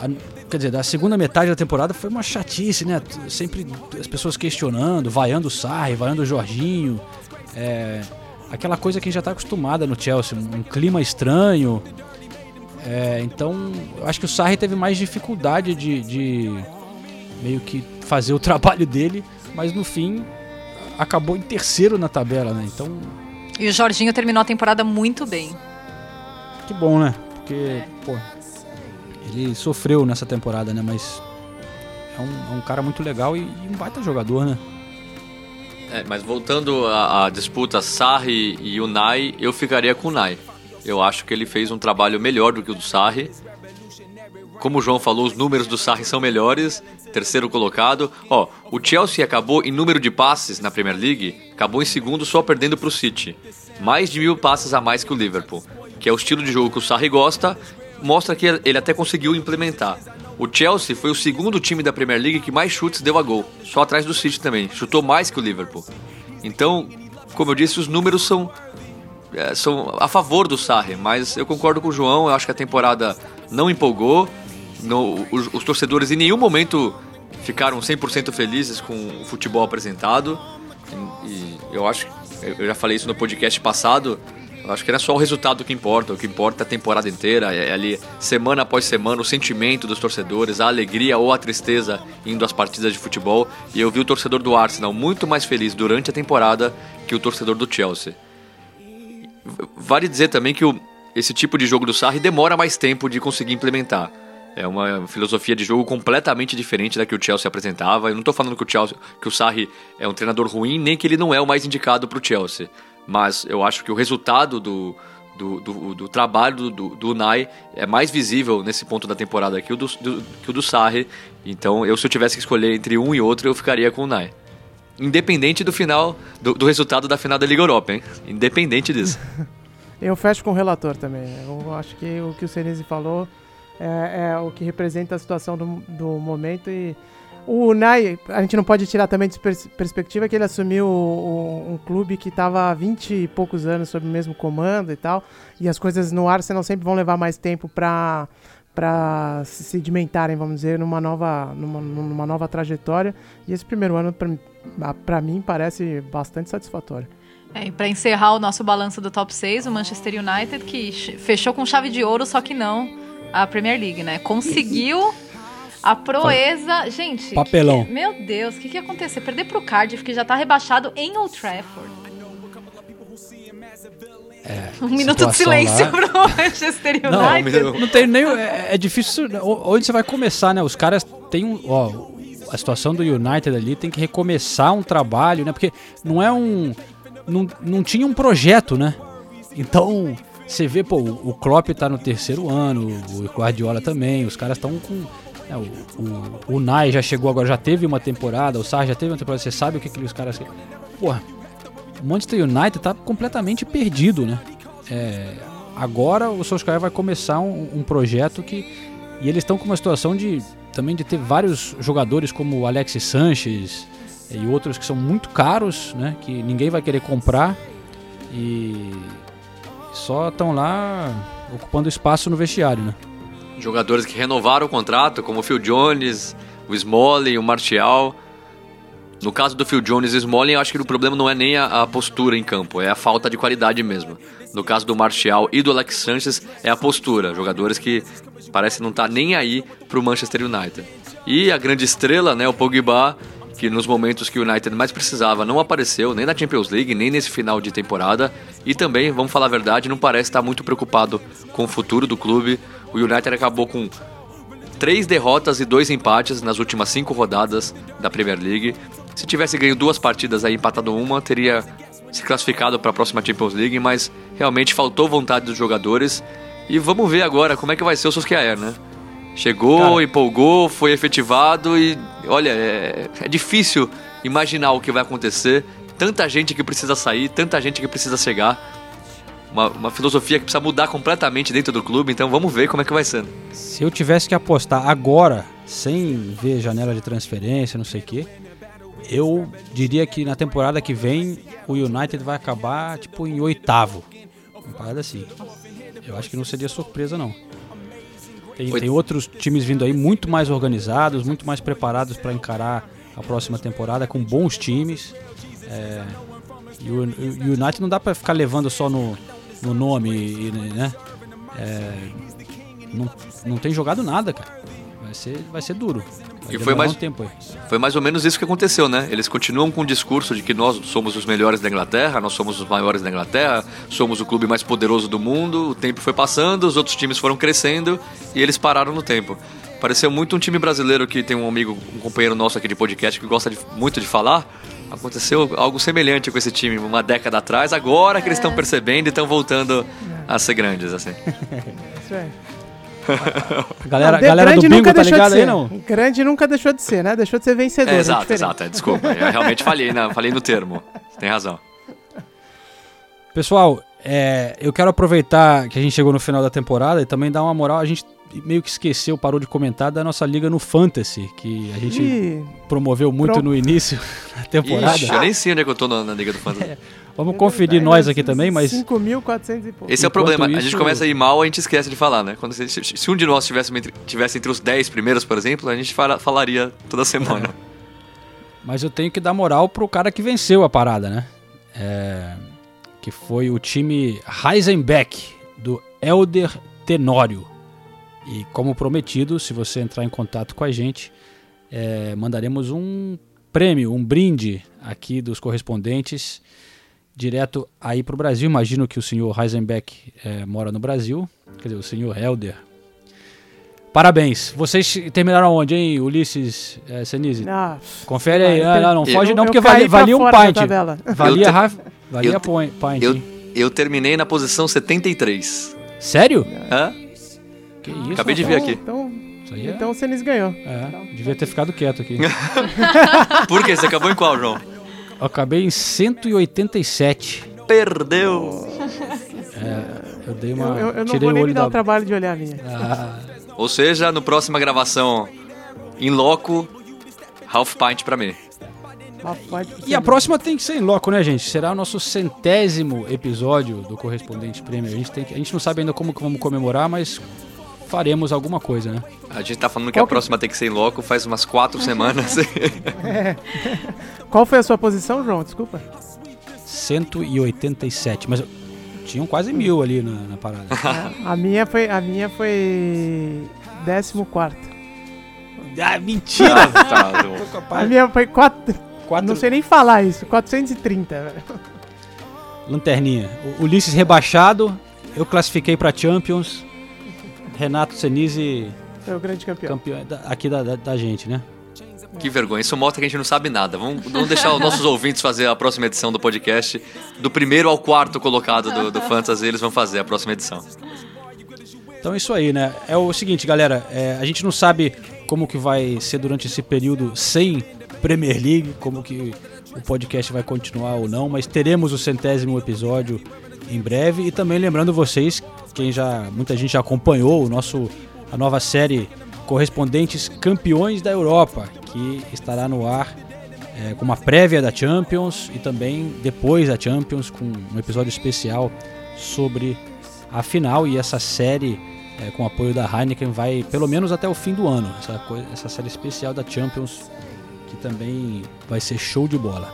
a- quer dizer, da segunda metade da temporada foi uma chatice, né? Sempre as pessoas questionando, vaiando o Sarri, vaiando o Jorginho. É, aquela coisa que a gente já está acostumada no Chelsea, um clima estranho. É, então, eu acho que o Sarri teve mais dificuldade de, de meio que fazer o trabalho dele, mas no fim acabou em terceiro na tabela, né? Então, E o Jorginho terminou a temporada muito bem. que bom, né? Porque, pô, ele sofreu nessa temporada, né? Mas é um, é um cara muito legal e, e um baita jogador, né? É, mas voltando à, à disputa Sarri e Unai, eu ficaria com o Unai. Eu acho que ele fez um trabalho melhor do que o do Sarri. como o João falou, os números do Sarri são melhores, terceiro colocado. Ó, o Chelsea acabou em número de passes na Premier League, acabou em segundo só perdendo para o City. Mais de mil passes a mais que o Liverpool, que é o estilo de jogo que o Sarri gosta, mostra que ele até conseguiu implementar. O Chelsea foi o segundo time da Premier League que mais chutes deu a gol, só atrás do City também, chutou mais que o Liverpool. Então, como eu disse, os números são é, são a favor do Sarri, mas eu concordo com o João, eu acho que a temporada não empolgou, no, os, os, torcedores em nenhum momento ficaram 100% felizes com o futebol apresentado, e, e eu acho, eu já falei isso no podcast passado, eu acho que não é só o resultado que importa, o que importa é a temporada inteira, é ali semana após semana o sentimento dos torcedores, a alegria ou a tristeza indo às partidas de futebol. E eu vi o torcedor do Arsenal muito mais feliz durante a temporada que o torcedor do Chelsea. Vale dizer também que o, esse tipo de jogo do Sarri demora mais tempo de conseguir implementar. É uma filosofia de jogo completamente diferente da que o Chelsea apresentava. Eu não estou falando que o, Chelsea, que o Sarri é um treinador ruim, nem que ele não é o mais indicado para o Chelsea. Mas eu acho que o resultado do, do, do, do trabalho do, do Unai é mais visível nesse ponto da temporada que o do, do, que o do Sarri. Então, eu se eu tivesse que escolher entre um e outro, eu ficaria com o Unai. Independente do final, do, do resultado da final da Liga Europa, hein? Independente disso. eu fecho com o relator também. Eu acho que o que o Senise falou é, é, o que representa a situação do, do momento e o Unai, a gente não pode tirar também de pers perspectiva que ele assumiu um, um clube que estava há 20 e poucos anos sob o mesmo comando e tal, e as coisas no Arsenal sempre vão levar mais tempo para para se sedimentarem, vamos dizer, numa nova, numa, numa nova trajetória. E esse primeiro ano, para mim, parece bastante satisfatório. É, para encerrar o nosso balanço do top 6, o Manchester United, que fechou com chave de ouro, só que não a Premier League, né? Conseguiu a proeza. Gente. Papelão. Que, meu Deus, o que, que ia acontecer? Perder pro Cardiff, que já tá rebaixado em Old Trafford. É, um minuto de silêncio lá... pro Manchester United. Não, não tem nem. É, é, difícil. Onde você vai começar, né? Os caras têm um. Ó, a situação do United ali tem que recomeçar um trabalho, né? Porque não é um. Não, não tinha um projeto, né? Então, você vê, pô, o Klopp tá no terceiro ano, o Guardiola também, os caras estão com. É, o, o, o Nai já chegou agora, já teve uma temporada, o Sar já teve uma temporada, você sabe o que, que os caras. Porra, o Manchester United tá completamente perdido, né? É, agora o Solskjaer vai começar um, um projeto que. E eles estão com uma situação de também de ter vários jogadores como o Alexis Sanches e outros que são muito caros, né? Que ninguém vai querer comprar e só estão lá ocupando espaço no vestiário, né? Jogadores que renovaram o contrato, como o Phil Jones, o Smalling, o Martial. No caso do Phil Jones e Smalling, eu acho que o problema não é nem a, a, postura em campo, é a falta de qualidade mesmo. No caso do Martial e do Alex Sanchez, é a postura. Jogadores que parecem não estar tá nem aí para o Manchester United. E a grande estrela, né, o Pogba, que nos momentos que o United mais precisava não apareceu, nem na Champions League, nem nesse final de temporada. E também, vamos falar a verdade, não parece estar muito preocupado com o futuro do clube. O United acabou com três derrotas e dois empates nas últimas cinco rodadas da Premier League. Se tivesse ganho duas partidas aí, empatado uma, teria se classificado para a próxima Champions League, mas realmente faltou vontade dos jogadores. E vamos ver agora como é que vai ser o Solskjaer, né? Chegou, Cara. empolgou, foi efetivado e olha, é, é difícil imaginar o que vai acontecer. Tanta gente que precisa sair, tanta gente que precisa chegar. Uma, uma, filosofia que precisa mudar completamente dentro do clube, então vamos ver como é que vai ser. Se eu tivesse que apostar agora, sem ver janela de transferência, não sei o quê, eu diria que na temporada que vem o United vai acabar tipo em oitavo. Uma parada assim. Eu acho que não seria surpresa não. Tem, tem outros times vindo aí muito mais organizados, muito mais preparados para encarar a próxima temporada, com bons times. É, e o, o United não dá para ficar levando só no, no nome, né? É, não, não tem jogado nada, cara. Vai ser, vai ser duro. Vai e foi mais, um tempo aí. foi mais ou menos isso que aconteceu, né? Eles continuam com o discurso de que nós somos os melhores da Inglaterra, nós somos os maiores da Inglaterra, somos o clube mais poderoso do mundo. O tempo foi passando, os outros times foram crescendo e eles pararam no tempo. Pareceu muito um time brasileiro que tem um amigo, um companheiro nosso aqui de podcast que gosta de, muito de falar. Aconteceu algo semelhante com esse time uma década atrás, agora que eles estão percebendo e estão voltando a ser grandes, assim. Isso é. A galera, Não, galera do grande bingo nunca tá deixou ligada de aí, ser. não? Grande nunca deixou de ser, né? Deixou de ser vencedor. É, é exato, diferente. exato. é, desculpa, eu realmente falhei, na, falei no termo. Tem razão. Pessoal, é, eu quero aproveitar que a gente chegou no final da temporada e também dar uma moral. A gente meio que esqueceu, parou de comentar da nossa liga no Fantasy, que a gente Ih, promoveu muito pronto. no início da temporada. Ixi, eu nem sei onde é que eu tô na, na Liga do Fantasy. Vamos conferir nós aqui também, mas 5.400 e pouco. Esse é o problema. A gente isso- começa a ir mal, a gente esquece de falar, né? Quando se, se- um de nós tivesse entre, tivesse entre os 10 primeiros, por exemplo, a gente fala- falaria toda semana. Mas eu tenho que dar moral pro cara que venceu a parada, né? É, que foi o time Heisenbeck, do Elder Tenório. E como prometido, se você entrar em contato com a gente, é, mandaremos um prêmio, um brinde aqui dos correspondentes direto aí pro Brasil. Imagino que o senhor Heisenbeck é, mora no Brasil, quer dizer, o senhor Elder. Parabéns. Vocês terminaram onde, hein, Ulisses é, Senise? Ah, Confere aí. Ah, não, não eu- foge não, porque valia, valia um pint. Valia, Eu te- Raf- valia eu- point, pint. Eu, eu terminei na posição 73. Sério? Hã? Que isso? Acabei de ver aqui. Então, Isso aí é- então o Senis ganhou. É, devia ter ficado quieto aqui. Por quê? Você acabou em qual, João? Eu acabei em 187. Perdeu! É, eu dei uma. Eu, eu- eu não tirei vou o nem me olho dar da. o trabalho de olhar a minha. Ah, Ou seja, no próxima gravação em loco, half pint pra mim. E a próxima tem que ser em loco, né, gente? Será o nosso centésimo episódio do Correspondente Prêmio. A gente, tem que- a gente não sabe ainda como que vamos comemorar, mas faremos alguma coisa, né? A gente tá falando que Qual a que- próxima tem que ser em loco faz umas quatro semanas. É. Qual foi a sua posição, João? Desculpa. 187. Mas tinham quase mil ali na, na parada. A minha foi, a minha foi 14. ah, mentira! tá, A minha foi 4. Quatro- Não sei nem falar isso. 430, velho. Lanterninha. O Ulisses rebaixado. Eu classifiquei pra Champions. Renato Senise, Foi o grande campeão. campeão da- aqui da, da, da gente, né? Que vergonha, isso mostra que a gente não sabe nada. Vamos, vamos deixar os nossos ouvintes fazer a próxima edição do podcast. Do primeiro ao quarto colocado do, do Fantasy, eles vão fazer a próxima edição. Então é isso aí, né? É o seguinte, galera. é, a gente não sabe como que vai ser durante esse período sem Premier League, como que o podcast vai continuar ou não, mas teremos o centésimo episódio em breve e também lembrando vocês, quem já muita gente já acompanhou o nosso a nova série Correspondentes Campeões da Europa, que estará no ar é, com uma prévia da Champions e também depois da Champions com um episódio especial sobre a final e essa série é, com apoio da Heineken vai pelo menos até o fim do ano. Essa, coi- essa série especial da Champions que também vai ser show de bola.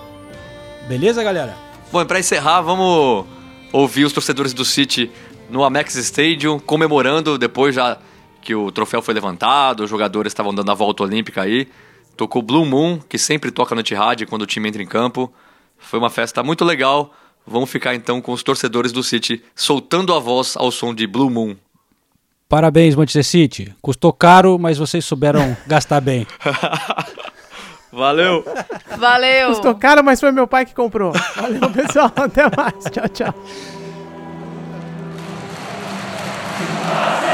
Beleza galera? Bom, pra encerrar, vamos ouvir os torcedores do City no Amex Stadium comemorando depois já que o troféu foi levantado, os jogadores estavam dando a volta olímpica aí. Tocou Blue Moon, que sempre toca no Etihad quando o time entra em campo. Foi uma festa muito legal. Vamos ficar então com os torcedores do City soltando a voz ao som de Blue Moon. parabéns Manchester City custou caro mas vocês souberam gastar bem Valeu! Valeu! Custou caro, mas foi meu pai que comprou. Valeu, pessoal. Até mais. Tchau, tchau. Amen.